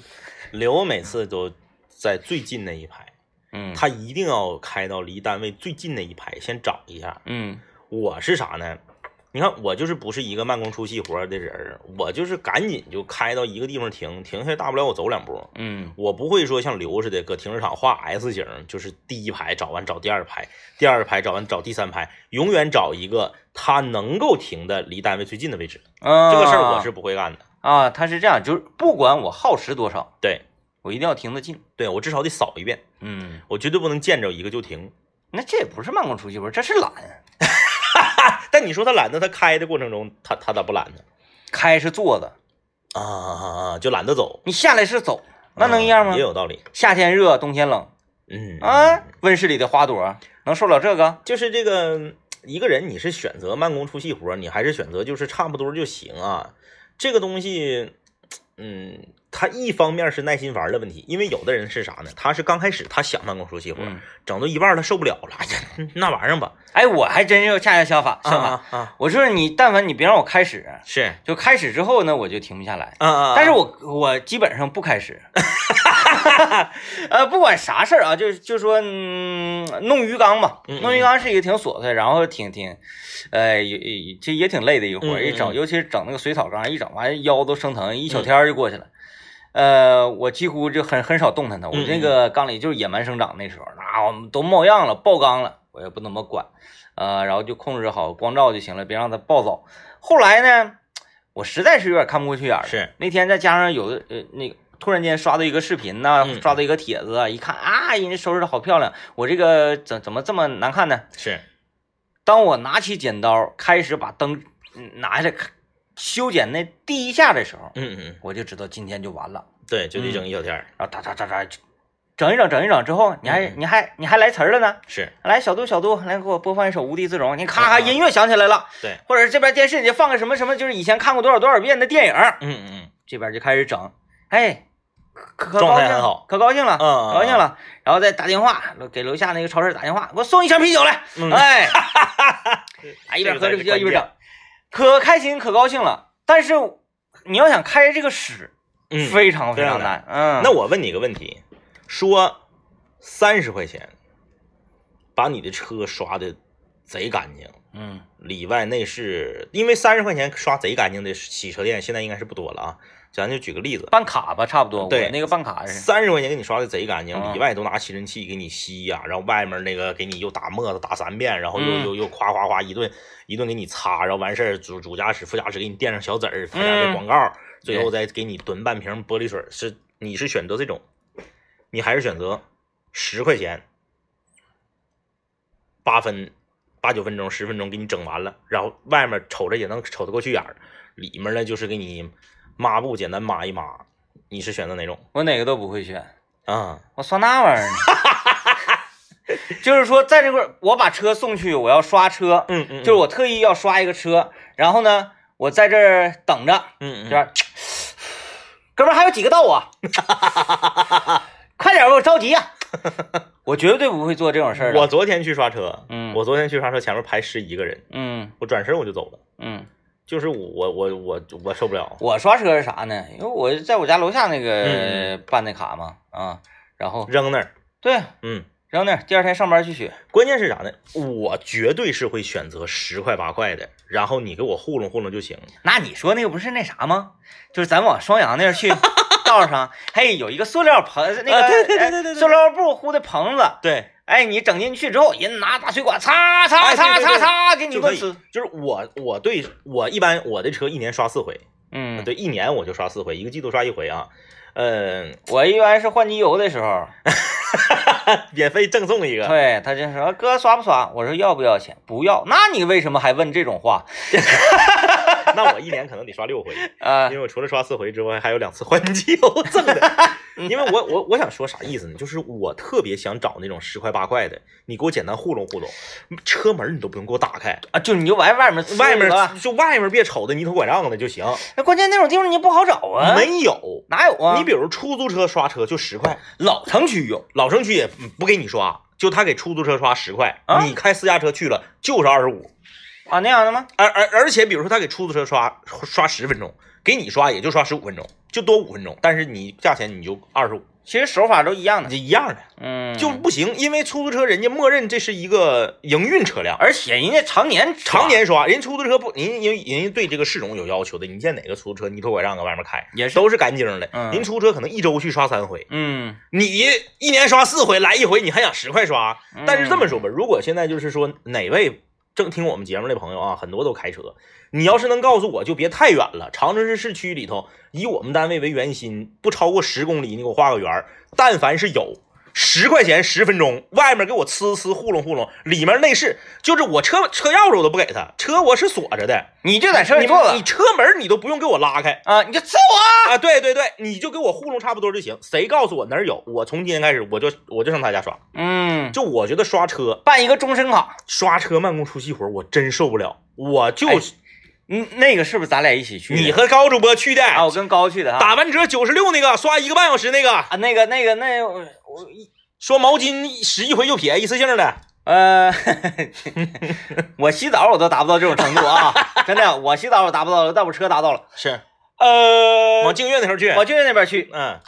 Speaker 2: 刘每次都在最近那一排，
Speaker 1: 嗯，
Speaker 2: 他一定要开到离单位最近那一排，先找一下。
Speaker 1: 嗯
Speaker 2: 我是啥呢？你看我就是不是一个慢工出细活的人，我就是赶紧就开到一个地方停，停下来大不了我走两步。
Speaker 1: 嗯
Speaker 2: 我不会说像刘似的搁停车场画 S 型，就是第一排找完找第二排，第二排找完找第三排，永远找一个他能够停的离单位最近的位置。
Speaker 1: 啊，
Speaker 2: 这个事儿我是不会干的。
Speaker 1: 啊，他是这样，就是不管我耗时多少，
Speaker 2: 对，
Speaker 1: 我一定要停得近。
Speaker 2: 对我至少得扫一遍，
Speaker 1: 嗯，
Speaker 2: 我绝对不能见着一个就停。
Speaker 1: 那这也不是慢工出细活，这是懒。<laughs>
Speaker 2: 但你说他懒得，他开的过程中，他他咋不懒呢？
Speaker 1: 开是坐的，
Speaker 2: 啊啊啊！就懒得走，
Speaker 1: 你下来是走，那能一样吗
Speaker 2: 嗯也？有道理。
Speaker 1: 夏天热，冬天冷
Speaker 2: 嗯
Speaker 1: 啊，温室里的花朵能受了这个？
Speaker 2: 就是这个一个人，你是选择慢工出细活，你还是选择就是差不多就行啊？这个东西，嗯，他一方面是耐心玩的问题，因为有的人是啥呢？他是刚开始他想办公室熄火，
Speaker 1: 嗯，
Speaker 2: 整到一半他受不了了，哎呀，那玩意儿吧，
Speaker 1: 哎，我还真是恰恰相反，相反，我说你但凡你别让我开始，
Speaker 2: 是，
Speaker 1: 就开始之后呢，我就停不下来。
Speaker 2: 啊啊，
Speaker 1: 但是我我基本上不开始，<laughs> 呃，不管啥事儿啊，就就说嗯，弄鱼缸吧，
Speaker 2: 嗯嗯。
Speaker 1: 弄鱼缸是一个挺琐碎，然后挺挺，呃，也也这也挺累的一个活儿，
Speaker 2: 嗯嗯
Speaker 1: 一整，
Speaker 2: 嗯。
Speaker 1: 尤其是整那个水草缸，一整完腰都生疼，一小天儿就过去了。呃，我几乎就很很少动弹它，我
Speaker 2: 嗯
Speaker 1: 这个缸里就是野蛮生长，那时候那我们都冒样了，爆缸了，我也不怎么管，呃，然后就控制好光照就行了，别让它暴躁。后来呢，我实在是有点看不过去眼
Speaker 2: 是
Speaker 1: 那天再加上有的呃那个突然间刷到一个视频呐、
Speaker 2: 嗯
Speaker 1: 刷到一个帖子啊，一看啊，人家收拾的好漂亮，我这个怎怎么这么难看呢？
Speaker 2: 是，
Speaker 1: 当我拿起剪刀开始把灯嗯拿下来修剪那第一下的时候，
Speaker 2: 嗯嗯，
Speaker 1: 我就知道今天就完了。
Speaker 2: 对，就得整一小天儿，
Speaker 1: 然后哒哒哒哒，整一整整一整之后，你还
Speaker 2: 嗯
Speaker 1: 你还你还来词儿了呢？
Speaker 2: 是。
Speaker 1: 来，小度小度，来给我播放一首《无地自容》，你咔
Speaker 2: 啊
Speaker 1: 咔音乐响起来了，
Speaker 2: 对，
Speaker 1: 或者这边电视里放个什么什么，就是以前看过多少多少遍的电影，
Speaker 2: 嗯嗯。
Speaker 1: 这边就开始整，哎，可可
Speaker 2: 状
Speaker 1: 高兴
Speaker 2: 态很好
Speaker 1: 可高兴了，
Speaker 2: 嗯
Speaker 1: 高兴了，然后再打电话给楼下那个超市打电话，给我送一箱啤酒来，
Speaker 2: 嗯。
Speaker 1: 哎，<laughs> 啊，一边喝着啤酒一边整，可开心可高兴了。但是你要想开这个始，
Speaker 2: 嗯，
Speaker 1: 非常非
Speaker 2: 非常
Speaker 1: 常难，嗯，
Speaker 2: 那我问你个问题，说三十块钱把你的车刷的贼干净，
Speaker 1: 嗯
Speaker 2: 里外内饰，因为三十块钱刷贼干净的洗车店现在应该是不多了啊。咱就举个例子，
Speaker 1: 办卡吧，差不多。
Speaker 2: 对
Speaker 1: 那个办卡是，
Speaker 2: 三十块钱给你刷的贼干净，
Speaker 1: 嗯
Speaker 2: 里外都拿吸尘器给你吸呀、然后外面那个给你又打沫子打三遍，然后又、
Speaker 1: 嗯
Speaker 2: 又又夸夸夸一顿一顿给你擦，然后完事儿主主驾驶副驾驶给你垫上小纸儿，他家的
Speaker 1: 嗯
Speaker 2: 广告，最后再给你囤半瓶玻璃水。是你是选择这种，你还是选择十块钱八分八九分钟十分钟给你整完了，然后外面瞅着也能瞅得过去眼儿，里面呢就是给你抹布简单抹一抹，你是选择哪种
Speaker 1: 我哪个都不会选，
Speaker 2: 啊？
Speaker 1: 我刷那玩意儿呢。<laughs> 就是说，在这块儿我把车送去，我要刷车，
Speaker 2: 嗯嗯，
Speaker 1: 就是我特意要刷一个车，然后呢，我在这儿等着，
Speaker 2: 嗯嗯，
Speaker 1: 这边，<sniffs> 哥们儿还有几个到啊？<laughs> 快点吧，我着急呀、<laughs> 我绝对不会做这种事儿。
Speaker 2: 我昨天去刷车，
Speaker 1: 嗯
Speaker 2: 我昨天去刷车，前面排十一个人，
Speaker 1: 嗯
Speaker 2: 我转身我就走了，
Speaker 1: 嗯，
Speaker 2: 就是我我我我我受不了。
Speaker 1: 我刷车是啥呢？因为我在我家楼下那
Speaker 2: 嗯
Speaker 1: 个办的卡嘛，啊，然后
Speaker 2: 扔那儿，
Speaker 1: 对
Speaker 2: 嗯，
Speaker 1: 扔那儿，第二天上班去取。
Speaker 2: 关键是啥呢？我绝对是会选择十块八块的，然后你给我糊弄糊弄就行。
Speaker 1: 那你说那个不是那啥吗？就是咱往双阳那儿去，道上嘿有一个塑料棚，那个、
Speaker 2: 啊对对对对对对
Speaker 1: 哎塑料布糊的棚子，
Speaker 2: 对，
Speaker 1: 哎，你整进去之后，人拿大水管擦擦
Speaker 2: 哎
Speaker 1: 擦擦擦，给你一
Speaker 2: 就可以
Speaker 1: 顿吃。。
Speaker 2: 就是我我对我一般我的车一年刷四回，
Speaker 1: 嗯，
Speaker 2: 对，一年我就刷四回，一个季度刷一回啊。嗯，
Speaker 1: 我一般是换机油的时候，<laughs>
Speaker 2: 免费赠送一个。
Speaker 1: 对他就说哥刷不刷？我说要不要钱？不要。那你为什么还问这种话？<laughs> <laughs>
Speaker 2: 那我一年可能得刷六回，<laughs>
Speaker 1: 啊
Speaker 2: 因为我除了刷四回之外，还有两次换机油赠的。<laughs> 因为我我我想说啥意思呢？就是我特别想找那种十块八块的，你给我简单糊弄糊弄，车门你都不用给我打开，
Speaker 1: 啊，就你就往外面
Speaker 2: 外面就外面别瞅的泥头拐杖的就行。
Speaker 1: 那关键那种地方你不好找啊，
Speaker 2: 没有，
Speaker 1: 哪有啊？
Speaker 2: 你比如出租车刷车就十块，
Speaker 1: 老城区有，
Speaker 2: 老城区也不给你刷，就他给出租车刷十块，
Speaker 1: 啊
Speaker 2: 你开私家车去了就是二十五。
Speaker 1: 啊那样的吗？
Speaker 2: 而而而且，比如说他给出租车刷刷十分钟，给你刷也就刷十五分钟，就多五分钟，但是你价钱你就二十五，
Speaker 1: 其实手法都一样的，
Speaker 2: 这一样的
Speaker 1: 嗯，
Speaker 2: 就不行，因为出租车人家默认这是一个营运车辆，
Speaker 1: 而且人家常年
Speaker 2: 常年刷，人出租车不，人人人家对这个市容有要求的，你见哪个出租车泥头拐杖搁外面开，
Speaker 1: 也是，
Speaker 2: 都是干净的，
Speaker 1: 嗯
Speaker 2: 人出租车可能一周去刷三回，
Speaker 1: 嗯，
Speaker 2: 你一年刷四回，来一回你还想十块刷？
Speaker 1: 嗯
Speaker 2: 但是这么说吧，如果现在就是说哪位正听我们节目的朋友啊，很多都开车，你要是能告诉我就别太远了，长春市市区里头以我们单位为圆心，不超过十公里，你给我画个圆，但凡是有。十块钱十分钟，外面给我呲呲糊弄糊弄，里面内饰就是我车车钥匙我都不给他，车我是锁着的，
Speaker 1: 你就在车里
Speaker 2: 你
Speaker 1: 坐着
Speaker 2: 你车门你都不用给我拉开，
Speaker 1: 啊，你就揍我，
Speaker 2: 啊，对对对，你就给我糊弄差不多就行。谁告诉我哪儿有，我从今天开始我就我就上他家刷。
Speaker 1: 嗯，
Speaker 2: 就我觉得刷车
Speaker 1: 办一个终身卡，
Speaker 2: 刷车慢工出细活，我真受不了。我就、
Speaker 1: 哎嗯，那个是不是咱俩一起去？
Speaker 2: 你和高主播去的，
Speaker 1: 啊，我跟高去的哈，
Speaker 2: 打完折九十六那个，刷一个半小时那个，
Speaker 1: 啊，那个那个那我我
Speaker 2: 说毛巾使一回就撇，一次性的。
Speaker 1: 呃，<laughs> 我洗澡我都达不到这种程度啊，<laughs> 真的，我洗澡我达不到，但我车达到了。
Speaker 2: 是
Speaker 1: 呃，
Speaker 2: 往净月那头去。
Speaker 1: 往静月那边去，
Speaker 2: 嗯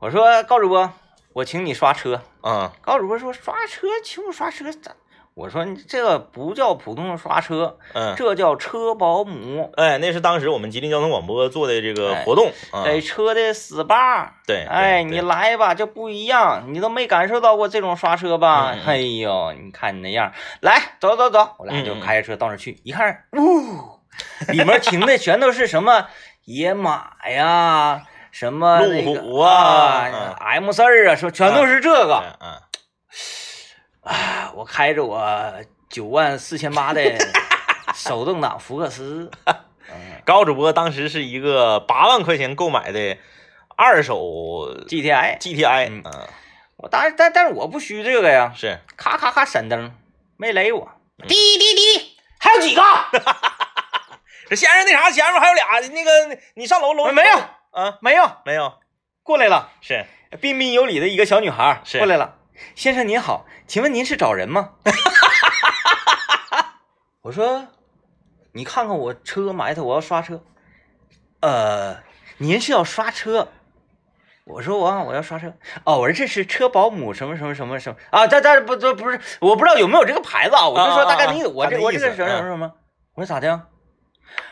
Speaker 1: 我说高主播，我请你刷车。
Speaker 2: 嗯
Speaker 1: 高主播说刷车，请我刷车咋？我说你这个不叫普通的刷车，
Speaker 2: 嗯，
Speaker 1: 这叫车保姆，
Speaker 2: 哎，那是当时我们吉林交通广播做的这个
Speaker 1: 哎
Speaker 2: 活动。嗯
Speaker 1: 给车的 SPA。
Speaker 2: 对，
Speaker 1: 哎，你来吧，这不一样，你都没感受到过这种刷车吧？哎呦，你看你那样，来，走走走，我俩就开着车到那儿去，一看，呜，里面停的全都是什么野马呀，什么那个
Speaker 2: 路虎啊
Speaker 1: 啊，M 四儿啊，说全都是这个。
Speaker 2: 嗯嗯，<tsk>
Speaker 1: 啊，我开着我九万四千八的 <laughs> 手动挡福克斯，<laughs> 嗯
Speaker 2: 高主播当时是一个八万块钱购买的二手 GTI，GTI，
Speaker 1: 嗯。
Speaker 2: 嗯，
Speaker 1: 我当然但但是我不虚这个呀，
Speaker 2: 是。
Speaker 1: 咔咔咔闪灯，没雷我，滴滴滴，还有几个？<laughs>
Speaker 2: 这先生那啥，前面还有俩，那个你上楼楼
Speaker 1: 没有
Speaker 2: 啊？
Speaker 1: 没有，
Speaker 2: 没有，
Speaker 1: 过来了，
Speaker 2: 是。
Speaker 1: 彬彬有礼的一个小女孩
Speaker 2: 是。
Speaker 1: 过来了，先生您好，请问您是找人吗？<laughs> 我说，你看看我车埋汰，我要刷车。呃，您是要刷车？我说我我要刷车，哦，我说这是车保姆什么什么什么什么啊，这这不这不是，我不知道有没有这个牌子啊，我就说大概的意思，我这我这个什么什么什么，我说咋的？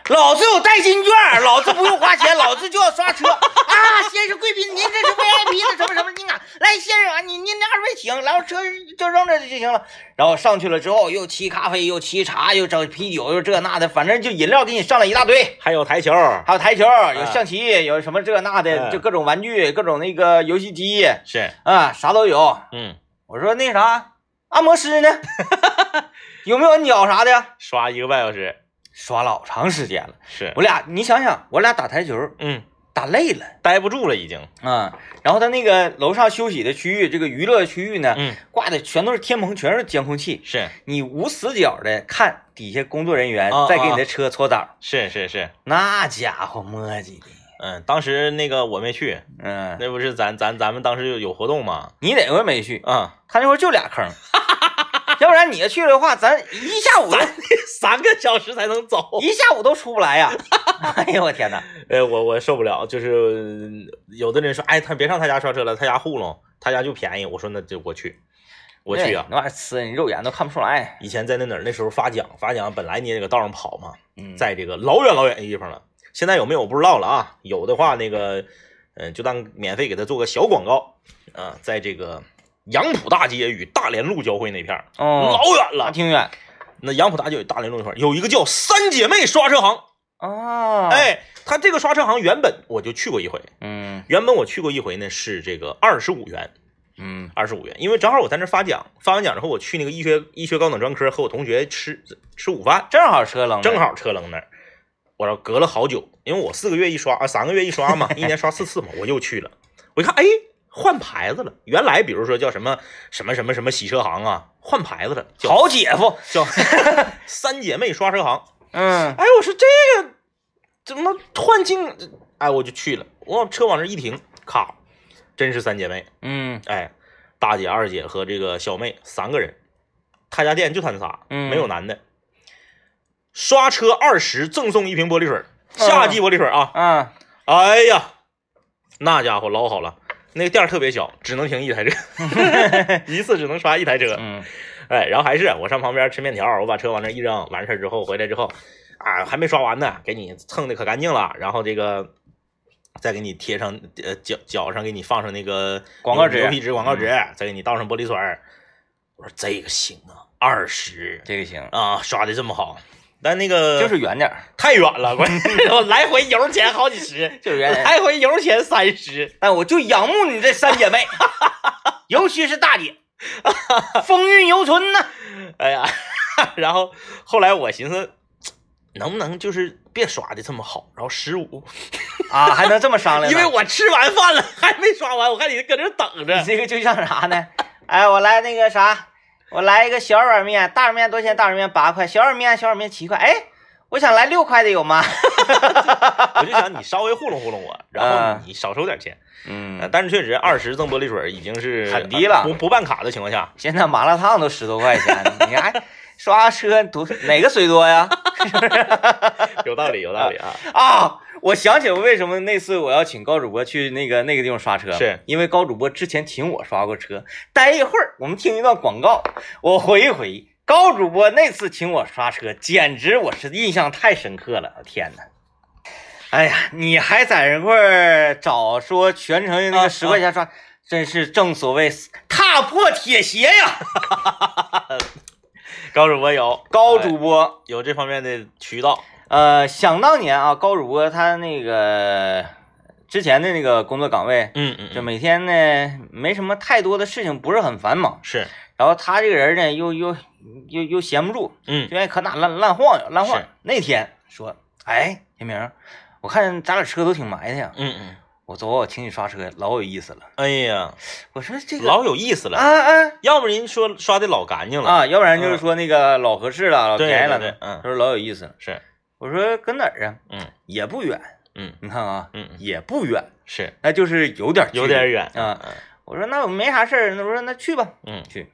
Speaker 1: 老子有代金券，老子不用花钱，老子就要刷车啊！先生贵宾，您这是 VIP 的什么什么？您啊，来先生啊，您您二位请，然后车就扔这就行了。然后上去了之后，又沏咖啡，又沏茶，又整啤酒，又这那的，反正就饮料给你上了一大堆，
Speaker 2: 还有台球，
Speaker 1: 还有台球，有象棋，有什么这那的，就各种玩具，各种那个游戏机，
Speaker 2: 是
Speaker 1: 啊，啥都有。
Speaker 2: 嗯，
Speaker 1: 我说那啥，按摩师呢？<laughs> 有没有鸟啥的？
Speaker 2: 刷一个半小时。
Speaker 1: 刷老长时间了，
Speaker 2: 是
Speaker 1: 我俩，你想想，我俩打台球，
Speaker 2: 嗯，
Speaker 1: 打累了，
Speaker 2: 待不住了已经
Speaker 1: 啊。然后他那个楼上休息的区域，这个娱乐区域呢，
Speaker 2: 嗯，
Speaker 1: 挂的全都是天棚，全是监控器，
Speaker 2: 是
Speaker 1: 你无死角的看底下工作人员在给你的车搓澡，
Speaker 2: 是是是，
Speaker 1: 那家伙磨叽的，
Speaker 2: 嗯，当时那个我没去，
Speaker 1: 嗯，
Speaker 2: 那不是咱咱咱们当时有活动吗？
Speaker 1: 你哪回没去
Speaker 2: 啊？
Speaker 1: 他那会儿就俩坑。<laughs> <laughs> 要不然你要去的话，咱一下午
Speaker 2: 咱 <laughs> 三个小时才能走，<laughs>
Speaker 1: 一下午都出不来呀！哎呦我天哪！
Speaker 2: 哎，我我受不了，就是有的人说，哎，他别上他家刷车了，他家糊弄，他家就便宜。我说那就我去，我去啊！
Speaker 1: 那玩意儿呲你肉眼都看不出来。
Speaker 2: 以前在那哪儿，那时候发奖，发奖本来你也搁道上跑嘛，
Speaker 1: 嗯，
Speaker 2: 在这个老远老远的地方了。现在有没有我不知道了啊？有的话，那个嗯，就当免费给他做个小广告啊，在这个。杨浦大街与大连路交汇那片儿，
Speaker 1: 哦，
Speaker 2: 老远了，
Speaker 1: 挺远。
Speaker 2: 那杨浦大街与大连路那块儿有一个叫三姐妹刷车行
Speaker 1: 啊，
Speaker 2: 哎，他这个刷车行原本我就去过一回，
Speaker 1: 嗯，
Speaker 2: 原本我去过一回呢，是这个二十五元，
Speaker 1: 嗯，
Speaker 2: 二十五元，因为正好我在那发奖，发完奖之后我去那个医学医学高等专科和我同学吃吃午饭，
Speaker 1: 正好车扔，
Speaker 2: 正好车扔那儿，我说隔了好久，因为我四个月一刷啊，三个月一刷嘛，<laughs> 一年刷四次嘛，我又去了，我一看，哎。换牌子了，原来比如说叫什么什么什么什么洗车行啊，换牌子了，
Speaker 1: 好姐夫
Speaker 2: 叫 <laughs> 三姐妹刷车行。
Speaker 1: 嗯，
Speaker 2: 哎，我说这个怎么换进？哎，我就去了，我车往这一停，咔，真是三姐妹。
Speaker 1: 嗯，
Speaker 2: 哎，大姐、二姐和这个小妹三个人，他家店就他仨，没有男的。刷车二十赠送一瓶玻璃水，夏季玻璃水啊。
Speaker 1: 嗯，
Speaker 2: 哎呀，那家伙老好了。那个店儿特别小，只能停一台车，<laughs> 一次只能刷一台车。
Speaker 1: 嗯，
Speaker 2: 哎，然后还是我上旁边吃面条，我把车往那一扔，完事儿之后回来之后，啊，还没刷完呢，给你蹭的可干净了。然后这个再给你贴上，呃，脚脚上给你放上那个
Speaker 1: 广告纸、
Speaker 2: 牛皮纸广告纸，再给你倒上玻璃水。我说这个行啊，二十，
Speaker 1: 这个行
Speaker 2: 啊，刷的这么好。但那个
Speaker 1: 就是远点 <laughs>
Speaker 2: 太远了，关键我来回油钱好几十，<laughs>
Speaker 1: 就是远，
Speaker 2: 来回油钱三十。
Speaker 1: 但我就仰慕你这三姐妹，<laughs> 尤其是大姐，风韵犹存呢。
Speaker 2: 哎呀，然后后来我寻思，能不能就是别刷的这么好，然后十五
Speaker 1: 啊，还能这么商量？
Speaker 2: 因为我吃完饭了还没刷完，我看你搁这等着你。
Speaker 1: 这个就像啥呢？哎，我来那个啥。我来一个小碗面，大碗面多少钱？大碗面八块，小碗面小碗面七块。哎，我想来六块的有吗？<laughs>
Speaker 2: 我就想你稍微糊弄糊弄我，然后你少收点钱。
Speaker 1: 嗯，
Speaker 2: 但是确实二十赠玻璃水已经是
Speaker 1: 很低了，
Speaker 2: 不不办卡的情况下，
Speaker 1: 现在麻辣烫都十多块钱，你还刷车多哪个水多呀？<laughs>
Speaker 2: 有道理，有道理啊
Speaker 1: 啊！我想起我为什么那次我要请高主播去那个那个地方刷车，
Speaker 2: 是
Speaker 1: 因为高主播之前请我刷过车。待一会儿，我们听一段广告，我回忆回忆高主播那次请我刷车，简直我是印象太深刻了！天哪！哎呀，你还在这块儿找说全程那个十块钱刷，真是正所谓踏破铁鞋呀！<laughs>
Speaker 2: 高主播有，
Speaker 1: 高主播
Speaker 2: 有这方面的渠道。
Speaker 1: 呃，想当年啊，高主播他那个之前的那个工作岗位，
Speaker 2: 嗯嗯，
Speaker 1: 就每天呢没什么太多的事情，不是很繁忙。
Speaker 2: 是，
Speaker 1: 然后他这个人呢，又又又又闲不住，
Speaker 2: 嗯，
Speaker 1: 就愿意可哪乱乱晃悠，乱晃。那天说，哎，天明，我看咱俩车都挺埋汰呀，
Speaker 2: 嗯嗯，
Speaker 1: 我走，我请你刷车，老有意思了。
Speaker 2: 哎呀，
Speaker 1: 我说这个
Speaker 2: 老有意思了，
Speaker 1: 啊啊，
Speaker 2: 要不人说刷的老干净了。
Speaker 1: 啊，要不然就是说那个老合适了，老便宜了
Speaker 2: 的，嗯，
Speaker 1: 他说老有意思。了，
Speaker 2: 是。
Speaker 1: 我说搁哪儿啊？
Speaker 2: 嗯，
Speaker 1: 也不远。
Speaker 2: 嗯，
Speaker 1: 你看啊，
Speaker 2: 嗯，
Speaker 1: 也不远，
Speaker 2: 是，
Speaker 1: 那就是有点
Speaker 2: 有点远
Speaker 1: 啊。我说那我没啥事儿，那我说那去吧。
Speaker 2: 嗯，
Speaker 1: 去，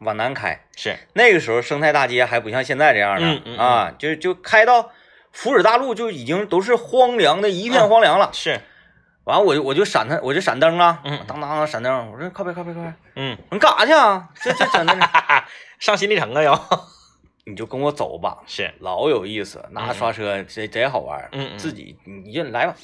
Speaker 1: 往南开。
Speaker 2: 是，
Speaker 1: 那个时候生态大街还不像现在这样的
Speaker 2: 嗯嗯
Speaker 1: 啊，就就开到福祉大路就已经都是荒凉的一片荒凉了。
Speaker 2: 是，
Speaker 1: 完我就我就闪他，我就闪灯啊，
Speaker 2: 嗯
Speaker 1: 当当当闪灯，我说靠边靠边靠边，
Speaker 2: 嗯，
Speaker 1: 你干啥去啊？这这整的，<laughs>
Speaker 2: 上新里程啊要，
Speaker 1: 你就跟我走吧，
Speaker 2: 是，
Speaker 1: 老有意思，那刷车贼贼好玩，
Speaker 2: 嗯嗯。
Speaker 1: 自己你就来吧，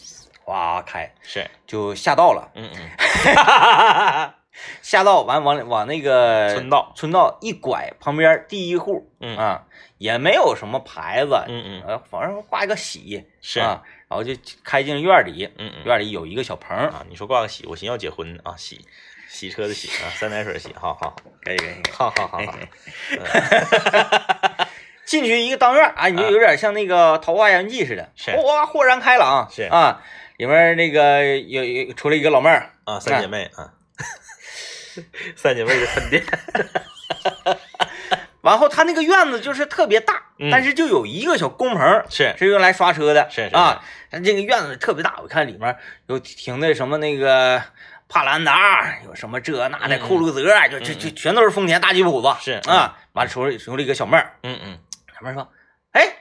Speaker 1: 哇开
Speaker 2: 是，
Speaker 1: 就下道了，
Speaker 2: 嗯嗯，<laughs>
Speaker 1: 下道完往往那个
Speaker 2: 村道，
Speaker 1: 村道一拐，旁边第一户，
Speaker 2: 嗯。
Speaker 1: 啊，也没有什么牌子，
Speaker 2: 嗯嗯，
Speaker 1: 呃，反正挂一个喜，
Speaker 2: 是。
Speaker 1: 啊，然后就开进院里，
Speaker 2: 嗯嗯，
Speaker 1: 院里有一个小棚，
Speaker 2: 啊，你说挂个喜，我寻思要结婚啊，喜，洗车的洗啊，<laughs> 三点水洗，好好，
Speaker 1: 可以可以。
Speaker 2: 好好好好，<laughs>
Speaker 1: 进去一个当院啊，你就有点像那个《桃花源记》似的，
Speaker 2: 是。
Speaker 1: 哇，豁然开朗，
Speaker 2: 是。
Speaker 1: 啊，里面那个有有出来一个老妹儿，
Speaker 2: 啊，三姐妹啊，<laughs> 三姐妹的分店，
Speaker 1: 完后他那个院子就是特别大，
Speaker 2: 嗯。
Speaker 1: 但是就有一个小工棚
Speaker 2: 是。
Speaker 1: 是用来刷车的，
Speaker 2: 是是
Speaker 1: 啊，他这个院子特别大，我看里面有停的什么那个帕兰达，有什么这那的酷路泽，就就就全都是丰田大吉普子，
Speaker 2: 是
Speaker 1: 啊，完了出来出来一个小妹儿，
Speaker 2: 嗯嗯，
Speaker 1: 小妹儿说，哎。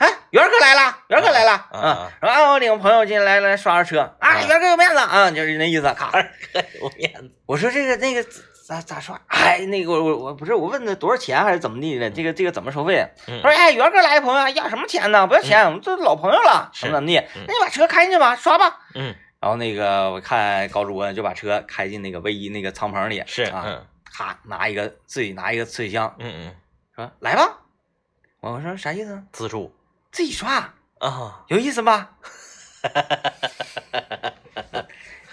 Speaker 1: 哎，元哥来了，元哥来了
Speaker 2: 啊！
Speaker 1: 说啊，我领朋友进来来刷刷车啊，
Speaker 2: 啊
Speaker 1: 元哥有面子啊，就是那意思。<laughs> 咔，
Speaker 2: 有面子，
Speaker 1: 我说这个那个咋咋刷？哎，那个我我我不是我问他多少钱还是怎么地的？这个这个怎么收费？
Speaker 2: 嗯
Speaker 1: 他说哎，元哥来的朋友要什么钱呢？不要钱，我们都老朋友了，
Speaker 2: 是
Speaker 1: 怎么怎么地？
Speaker 2: 嗯
Speaker 1: 那你把车开进去吧，刷吧。
Speaker 2: 嗯
Speaker 1: 然后那个我看高主播就把车开进那个唯一那个舱棚里，
Speaker 2: 是，
Speaker 1: 啊，
Speaker 2: 嗯
Speaker 1: 咔拿一个自己拿一个刺水枪，
Speaker 2: 嗯嗯，
Speaker 1: 说来吧。我说啥意思？
Speaker 2: 自助
Speaker 1: 自己刷
Speaker 2: 啊，
Speaker 1: 有意思吧？<laughs>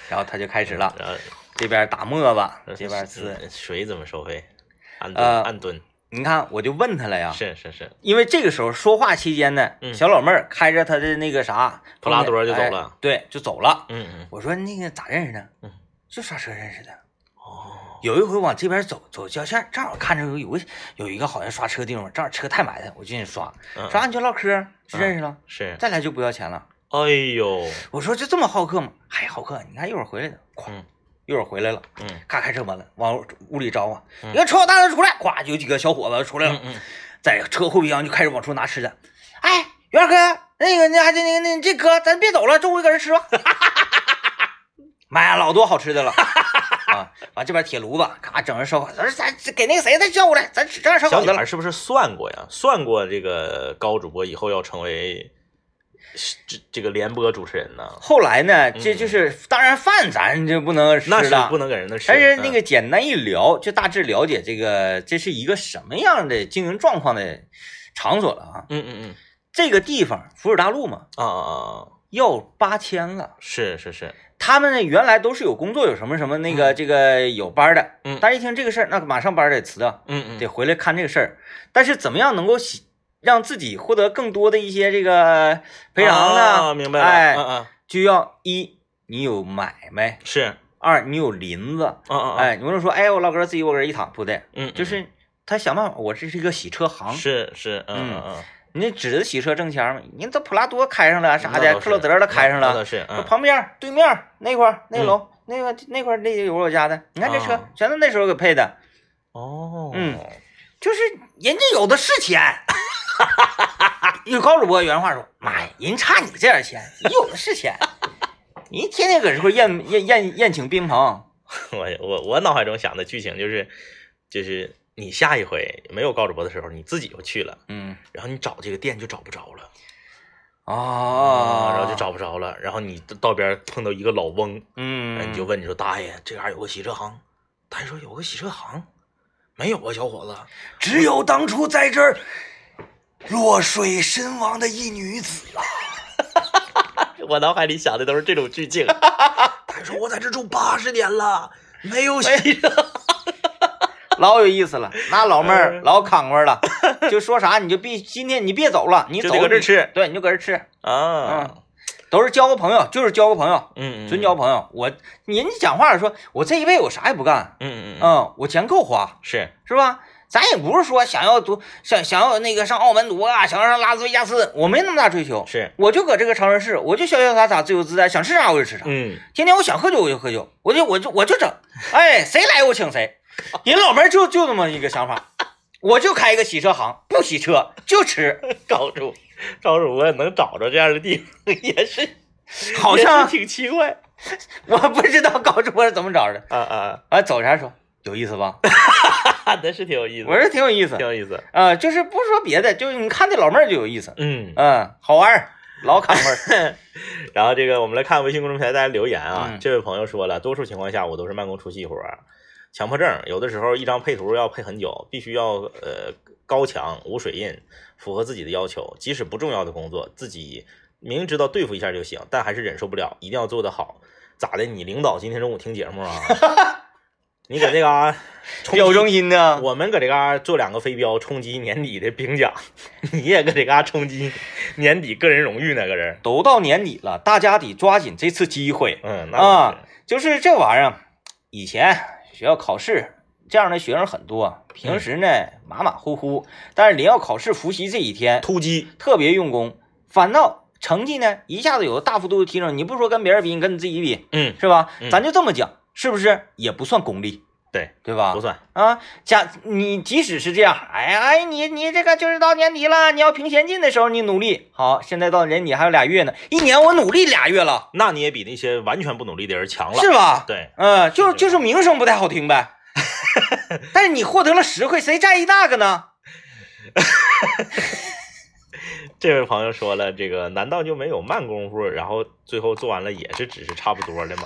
Speaker 1: 然后他就开始了，这边打沫子，这边呲。
Speaker 2: 嗯水怎么收费？按
Speaker 1: 呃
Speaker 2: 吨按吨，
Speaker 1: 你看，我就问他了呀，
Speaker 2: 是是是，
Speaker 1: 因为这个时候说话期间呢，
Speaker 2: 嗯
Speaker 1: 小老妹儿开着她的那个啥
Speaker 2: 普拉多就走了
Speaker 1: 哎对，就走了。
Speaker 2: 嗯嗯
Speaker 1: 我说那个咋认识的？
Speaker 2: 嗯，
Speaker 1: 就刷车认识的。
Speaker 2: 哦，
Speaker 1: 有一回往这边走走交线，正好看着有有个有一个好像刷车的地方，正好车太埋汰，我进去刷，
Speaker 2: 嗯
Speaker 1: 刷完就唠嗑，就认识了，
Speaker 2: 是，
Speaker 1: 再来就不要钱了。
Speaker 2: 哎呦，
Speaker 1: 我说就这么好客吗？还好客，你看一会儿回来的，哐
Speaker 2: 嗯，
Speaker 1: 一会儿回来了，
Speaker 2: 嗯
Speaker 1: 咔开车门了，往屋里招呼，
Speaker 2: 嗯
Speaker 1: 你看车大子出来，咵就有几个小伙子出来了在车后备箱就开始往出拿吃的。哎，元儿哥，那个那还这那个那这哥，咱别走了，中午搁这吃吧。<laughs> 妈呀，老多好吃的了啊！完这边铁炉子，咔整上烧烤，咱咱给那个谁再叫过来，咱整点烧烤
Speaker 2: 小女孩。是不是算过呀？算过这个高主播以后要成为这这个联播主持人呢？
Speaker 1: 后来呢，这就是当然饭咱就不能吃
Speaker 2: 那是
Speaker 1: 了，
Speaker 2: 不能给人那吃，
Speaker 1: 但是那
Speaker 2: 嗯。
Speaker 1: 个简单一聊，就大致了解这个这是一个什么样的经营状况的场所了啊。
Speaker 2: 嗯嗯嗯。
Speaker 1: 这个地方福尔大陆嘛，
Speaker 2: 啊啊啊，
Speaker 1: 要八千了。
Speaker 2: 是是是，
Speaker 1: 他们呢原来都是有工作，有什么什么那个这个有班的，
Speaker 2: 嗯。
Speaker 1: 但是一听这个事儿，那马上班得辞掉，
Speaker 2: 嗯嗯，
Speaker 1: 得回来看这个事儿。但是怎么样能够喜让自己获得更多的一些这个赔偿呢？
Speaker 2: 啊明白了，
Speaker 1: 哎
Speaker 2: 嗯嗯。
Speaker 1: 就要一你有买卖，
Speaker 2: 是，
Speaker 1: 二你有林子，
Speaker 2: 嗯嗯
Speaker 1: 哎，你不能说哎我老哥自己我搁这一躺，不对，
Speaker 2: 嗯，
Speaker 1: 就是他想办法，我这是一个洗车行，
Speaker 2: 是是，嗯嗯嗯，
Speaker 1: 你指着洗车挣钱吗？你这普拉多开上了啥的，克洛泽都开上了
Speaker 2: 那，是，嗯。
Speaker 1: 旁边对面那块那楼、那个那块儿那有我家的，你看这车、
Speaker 2: 啊。
Speaker 1: 全都那时候给配的，
Speaker 2: 哦，
Speaker 1: 嗯就是人家有的是钱。有高主播原话说：“妈呀，人差你这点钱，你有的是钱，<laughs> 你天天搁这块宴宴宴宴请宾朋，<laughs>
Speaker 2: 我我我脑海中想的剧情就是，就是你下一回没有高主播的时候，你自己就去了，
Speaker 1: 嗯
Speaker 2: 然后你找这个店就找不着了，
Speaker 1: 哦，
Speaker 2: 然后就找不着了，然后你道边碰到一个老翁，
Speaker 1: 嗯，
Speaker 2: 你就问你说大爷这嘎有个洗车行，大爷说有个洗车行，没有啊小伙子，
Speaker 1: 只有当初在这儿落水身亡的一女子。啊，<laughs>
Speaker 2: 我脑海里想的都是这种剧情。<laughs> 他说我在这住八十年了，没有洗车，<laughs>
Speaker 1: 老有意思了。那老妹儿
Speaker 2: 嗯。
Speaker 1: 老康快了，就说啥你就必今天你别走了，你走你
Speaker 2: 得搁这吃。
Speaker 1: 对，你就搁这吃，
Speaker 2: 啊，
Speaker 1: 都是交个朋友，就是交个朋友，
Speaker 2: 嗯，
Speaker 1: 纯交朋友。我人家讲话说，我这一辈子我啥也不干，
Speaker 2: 嗯嗯嗯，
Speaker 1: 嗯，我钱够花，
Speaker 2: 是，
Speaker 1: 是吧？咱也不是说想要读想想要那个上澳门读啊，想要上拉斯维加斯，我没那么大追求，
Speaker 2: 是，
Speaker 1: 我就搁这个长春市，我就潇潇洒洒、自由自在，想吃啥我就吃啥。
Speaker 2: 嗯，
Speaker 1: 天天我想喝酒我就喝酒，我就我就我就整，哎，谁来我请谁。<laughs> 人老妹儿就就这么一个想法，我就开一个洗车行，不洗车就吃，
Speaker 2: 高主高主播能找着这样的地方，也是
Speaker 1: 好像
Speaker 2: 挺奇怪。
Speaker 1: 我不知道高主播是怎么找的。
Speaker 2: 啊啊
Speaker 1: 啊，走前说有意思吧？<laughs>
Speaker 2: 啊，那是挺有意思，
Speaker 1: 我是挺有意思
Speaker 2: 挺。有意思。
Speaker 1: 啊，就是不说别的，就是你看这老妹儿就有意思。
Speaker 2: 嗯，
Speaker 1: 嗯，好玩儿，老卡味儿。<laughs>
Speaker 2: 然后这个我们来看微信公众平台大家留言啊，
Speaker 1: 嗯
Speaker 2: 这位朋友说了，多数情况下我都是慢工出细活儿，强迫症，有的时候一张配图要配很久，必须要呃高强无水印，符合自己的要求，即使不重要的工作，自己明知道对付一下就行，但还是忍受不了，一定要做得好。咋的？你领导今天中午听节目啊？<laughs> 你搁这嘎、冲击
Speaker 1: 表忠心呢？
Speaker 2: 我们搁这嘎做两个飞镖，冲击年底的评奖，<laughs> 你也搁这嘎冲击年底个人荣誉呢，搁这。
Speaker 1: 都到年底了，大家得抓紧这次机会。
Speaker 2: 嗯，那
Speaker 1: 啊，就是这玩意儿，以前学校考试这样的学生很多，平时呢马马虎虎，但是临要考试复习这几天
Speaker 2: 突击，
Speaker 1: 特别用功，反倒成绩呢一下子有了大幅度的提升。你不说跟别人比，你跟你自己比
Speaker 2: 嗯，
Speaker 1: 是吧？
Speaker 2: 嗯
Speaker 1: 咱就这么讲，是不是也不算功利，
Speaker 2: 对，
Speaker 1: 对吧
Speaker 2: 不？算，
Speaker 1: 啊，假你即使是这样，哎哎，你你这个就是到年底了，你要评先进的时候你努力，好，现在到年底还有俩月呢，一年我努力俩月了，
Speaker 2: 那你也比那些完全不努力的人强了。
Speaker 1: 是吧？
Speaker 2: 对，
Speaker 1: 嗯，就就是名声不太好听呗。<laughs> 但是你获得了实惠，谁在意那个呢？<laughs>
Speaker 2: 这位朋友说了，这个难道就没有慢功夫，然后最后做完了也是只是差不多的吗？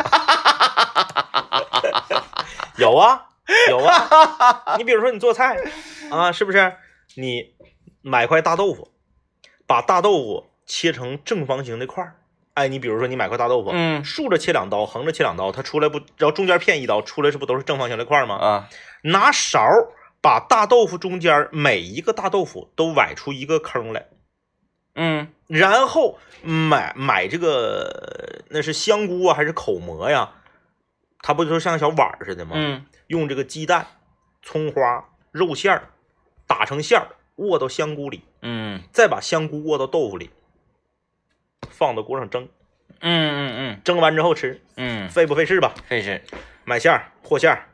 Speaker 2: <laughs> 有啊，有啊。你比如说你做菜啊，是不是？你买块大豆腐，把大豆腐切成正方形的块儿。哎，你比如说你买块大豆腐，
Speaker 1: 嗯
Speaker 2: 竖着切两刀，横着切两刀，它出来不，然后中间片一刀，出来是不都是正方形的块儿吗？
Speaker 1: 啊，
Speaker 2: 拿勺儿把大豆腐中间每一个大豆腐都崴出一个坑来，
Speaker 1: 嗯
Speaker 2: 然后买买这个那是香菇啊还是口蘑呀？它不就像小碗似的吗？
Speaker 1: 嗯
Speaker 2: 用这个鸡蛋、葱花、肉馅儿打成馅儿，卧到香菇里，
Speaker 1: 嗯
Speaker 2: 再把香菇卧到豆腐里，放到锅上蒸，
Speaker 1: 嗯嗯嗯
Speaker 2: 蒸完之后吃，
Speaker 1: 嗯嗯，
Speaker 2: 费不费事吧？
Speaker 1: 费事。
Speaker 2: 买馅儿和馅儿，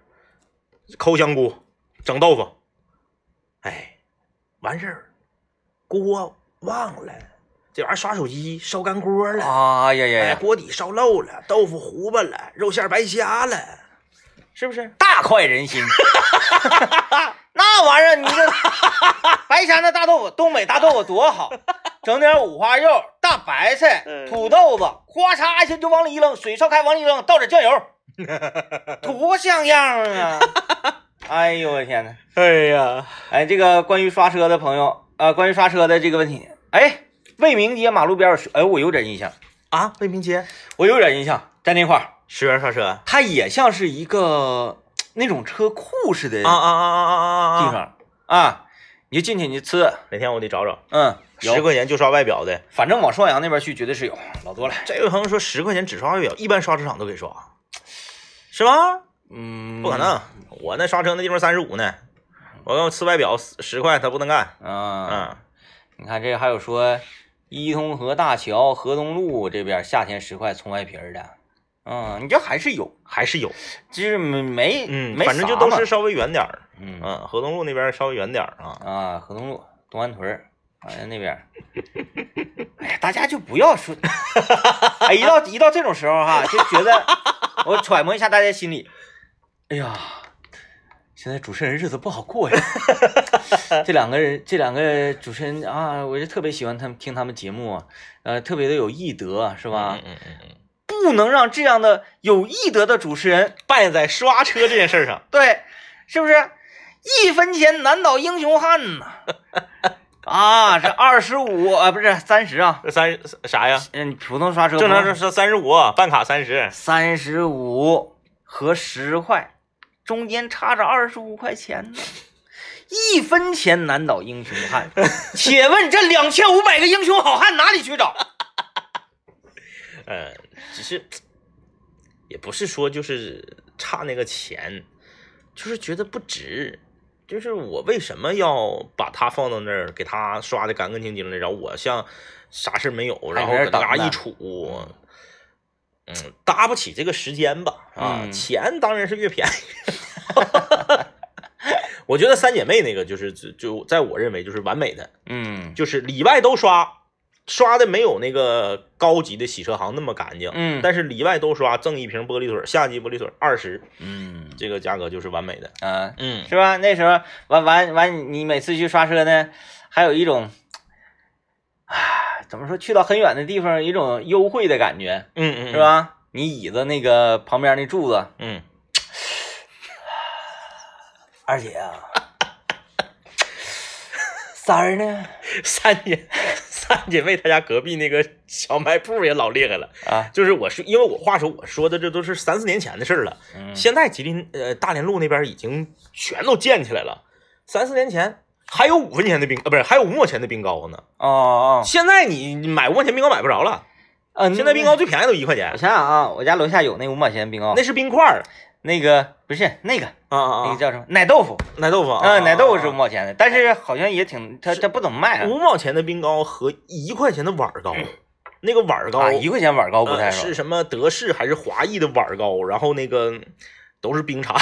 Speaker 2: 抠香菇，整豆腐，哎，完事儿，锅忘了，这玩意儿刷手机烧干锅了，哎，
Speaker 1: 哎呀呀呀，
Speaker 2: 锅底烧漏了，豆腐糊巴了，肉馅儿白瞎了，是不是？
Speaker 1: 大快人心。<laughs> 那玩意儿，你这白瞎那大豆腐，东北大豆腐多好，整点五花肉、大白菜、
Speaker 2: 嗯
Speaker 1: 土豆子，咵嚓一下就往里一扔，水烧开往里一扔，倒点酱油，<laughs> 多像样啊！<laughs> 哎呦我的天呐！
Speaker 2: 哎呀，
Speaker 1: 哎，这个关于刷车的朋友，呃，关于刷车的这个问题，哎，魏明街马路边儿，哎，我有点印象，
Speaker 2: 啊，卫明街
Speaker 1: 我有点印象，在那块儿，
Speaker 2: 十元刷车，
Speaker 1: 它也像是一个 <tsk> 那种车库似的
Speaker 2: 啊啊啊啊啊啊！
Speaker 1: 地，方。啊，你就进去你就吃，
Speaker 2: 哪天我得找找，
Speaker 1: 嗯，
Speaker 2: 十，块钱就刷外表的。
Speaker 1: 反正往双阳那边去绝对是有，老多了，
Speaker 2: 这位朋友说十块钱只刷外表，一般刷车厂都给刷，<tsk> 是吗？
Speaker 1: 嗯，
Speaker 2: 不可能，我那刷车那地方三十五呢，我要吃外表十块，他不能干。
Speaker 1: 啊，
Speaker 2: 嗯，
Speaker 1: 你看这还有说伊通河大桥河东路这边夏天十块冲外皮儿的，嗯，你这还是有，
Speaker 2: 还是有，
Speaker 1: 就是没没
Speaker 2: 嗯，
Speaker 1: 没
Speaker 2: 反正就都是稍微远点儿。
Speaker 1: 嗯
Speaker 2: 嗯，河东路那边稍微远点儿啊。
Speaker 1: 啊，河东路、东安屯儿，好像那边。<laughs> 哎呀，大家就不要说，<laughs> 哎，一到一到这种时候哈，就觉得我揣摩一下大家心里，哎呀，现在主持人日子不好过呀。<laughs> 这两个人，这两个主持人啊，我就特别喜欢他们听他们节目，呃，特别的有艺德，是吧？
Speaker 2: 嗯嗯嗯嗯，
Speaker 1: 不能让这样的有艺德的主持人
Speaker 2: 败在刷车这件事儿上。<laughs>
Speaker 1: 对，是不是？一分钱难倒英雄汉呐！<laughs> 啊，这二十五啊，不是三十啊，
Speaker 2: 这三啥呀？
Speaker 1: 嗯，普通刷车
Speaker 2: 正常是是三十五，办卡三十。
Speaker 1: 三十五和十块，中间差着二十五块钱呢。一分钱难倒英雄汉，<laughs> 且问这两千五百个英雄好汉哪里去找？
Speaker 2: 嗯，<laughs> 只是也不是说就是差那个钱，就是觉得不值。就是我为什么要把他放到那儿，给他刷的干干净净的，然后我像啥事儿没有，然后搁那一杵，嗯，搭不起这个时间吧？啊，
Speaker 1: 嗯
Speaker 2: 钱当然是越便宜。<laughs> 我觉得三姐妹那个就是就就在我认为就是完美的，
Speaker 1: 嗯
Speaker 2: 就是里外都刷，刷的没有那个高级的洗车行那么干净，
Speaker 1: 嗯
Speaker 2: 但是里外都刷，赠一瓶玻璃水，夏季玻璃水二十，
Speaker 1: 嗯
Speaker 2: 这个价格就是完美的。
Speaker 1: 啊，
Speaker 2: 嗯
Speaker 1: 是吧？那时候完完完，你每次去刷车呢，还有一种，唉，怎么说？去到很远的地方，一种优惠的感觉，
Speaker 2: 嗯嗯，
Speaker 1: 是？吧？你椅子那个旁边那柱子，
Speaker 2: 嗯，
Speaker 1: 二姐啊，三儿呢？<laughs>
Speaker 2: 三姐，三姐妹她家隔壁那个小卖部也老厉害了。
Speaker 1: 啊，
Speaker 2: 就是我说，因为我话说我说的这都是三四年前的事儿了，
Speaker 1: 嗯
Speaker 2: 现在吉林呃大连路那边已经全都建起来了。三四年前还有五分钱的冰，呃，不是还有五毛钱的冰糕呢。
Speaker 1: 哦哦，
Speaker 2: 现在你你买五毛钱冰糕买不着了，
Speaker 1: 嗯，
Speaker 2: 现在冰糕最便宜都一块钱。
Speaker 1: 我，想想啊，我家楼下有那五毛钱冰糕，
Speaker 2: 那是冰块儿。
Speaker 1: 那个不是那个。
Speaker 2: 啊啊啊，
Speaker 1: 那个叫什么？奶豆腐，
Speaker 2: 奶豆腐啊，
Speaker 1: 嗯，奶豆腐是五
Speaker 2: 啊
Speaker 1: 毛钱的，但是好像也挺，它它不怎么卖啊，
Speaker 2: 五毛钱的冰糕和一块钱的碗儿糕，<clears throat> 那个碗儿糕
Speaker 1: 啊，一块钱碗糕不太
Speaker 2: 是什么德式还是华裔的碗儿糕，然后那个都是冰茶，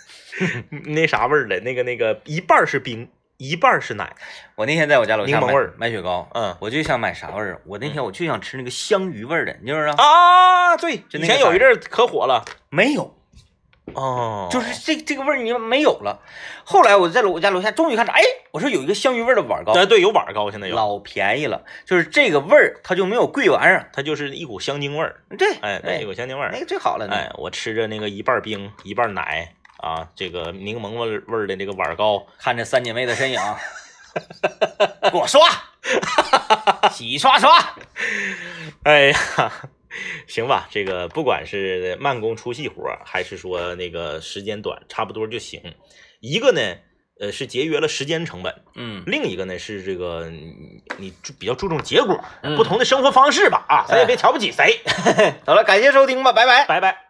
Speaker 2: <laughs> 那啥味儿的，那个那个一半是冰，一半是奶，
Speaker 1: 我那天在我家楼下买
Speaker 2: 味
Speaker 1: 买雪糕，
Speaker 2: 嗯
Speaker 1: 我就想买啥味儿？我那天我就想吃那个香芋味儿的，你知不知道？
Speaker 2: 啊，对，以前有一阵可火了，
Speaker 1: 没有，
Speaker 2: 哦，
Speaker 1: 就是这这个味儿你没有了。后来我在我家楼下终于看着，哎，我说有一个香芋味的碗糕，
Speaker 2: 对对，有碗儿糕，现在有，
Speaker 1: 老便宜了，就是这个味儿它就没有贵玩意儿。
Speaker 2: 它就是一股香精味儿，
Speaker 1: 对，
Speaker 2: 哎，对，一股香精味儿
Speaker 1: 那，个最好了呢。
Speaker 2: 哎，我吃着那个一半冰一半儿奶啊，这个柠檬味儿味儿的那个碗儿糕，
Speaker 1: 看着三姐妹的身影，<laughs> 给我刷，洗刷刷。<laughs>
Speaker 2: 哎呀，行吧，这个不管是慢工出细活儿，还是说那个时间短，差不多就行。一个呢，呃，是节约了时间成本；
Speaker 1: 嗯，
Speaker 2: 另一个呢，是这个你比较注重结果，
Speaker 1: 嗯
Speaker 2: 不同的生活方式吧。啊，咱也别瞧不起谁。<laughs>
Speaker 1: 好了，感谢收听吧，拜拜。
Speaker 2: 拜拜。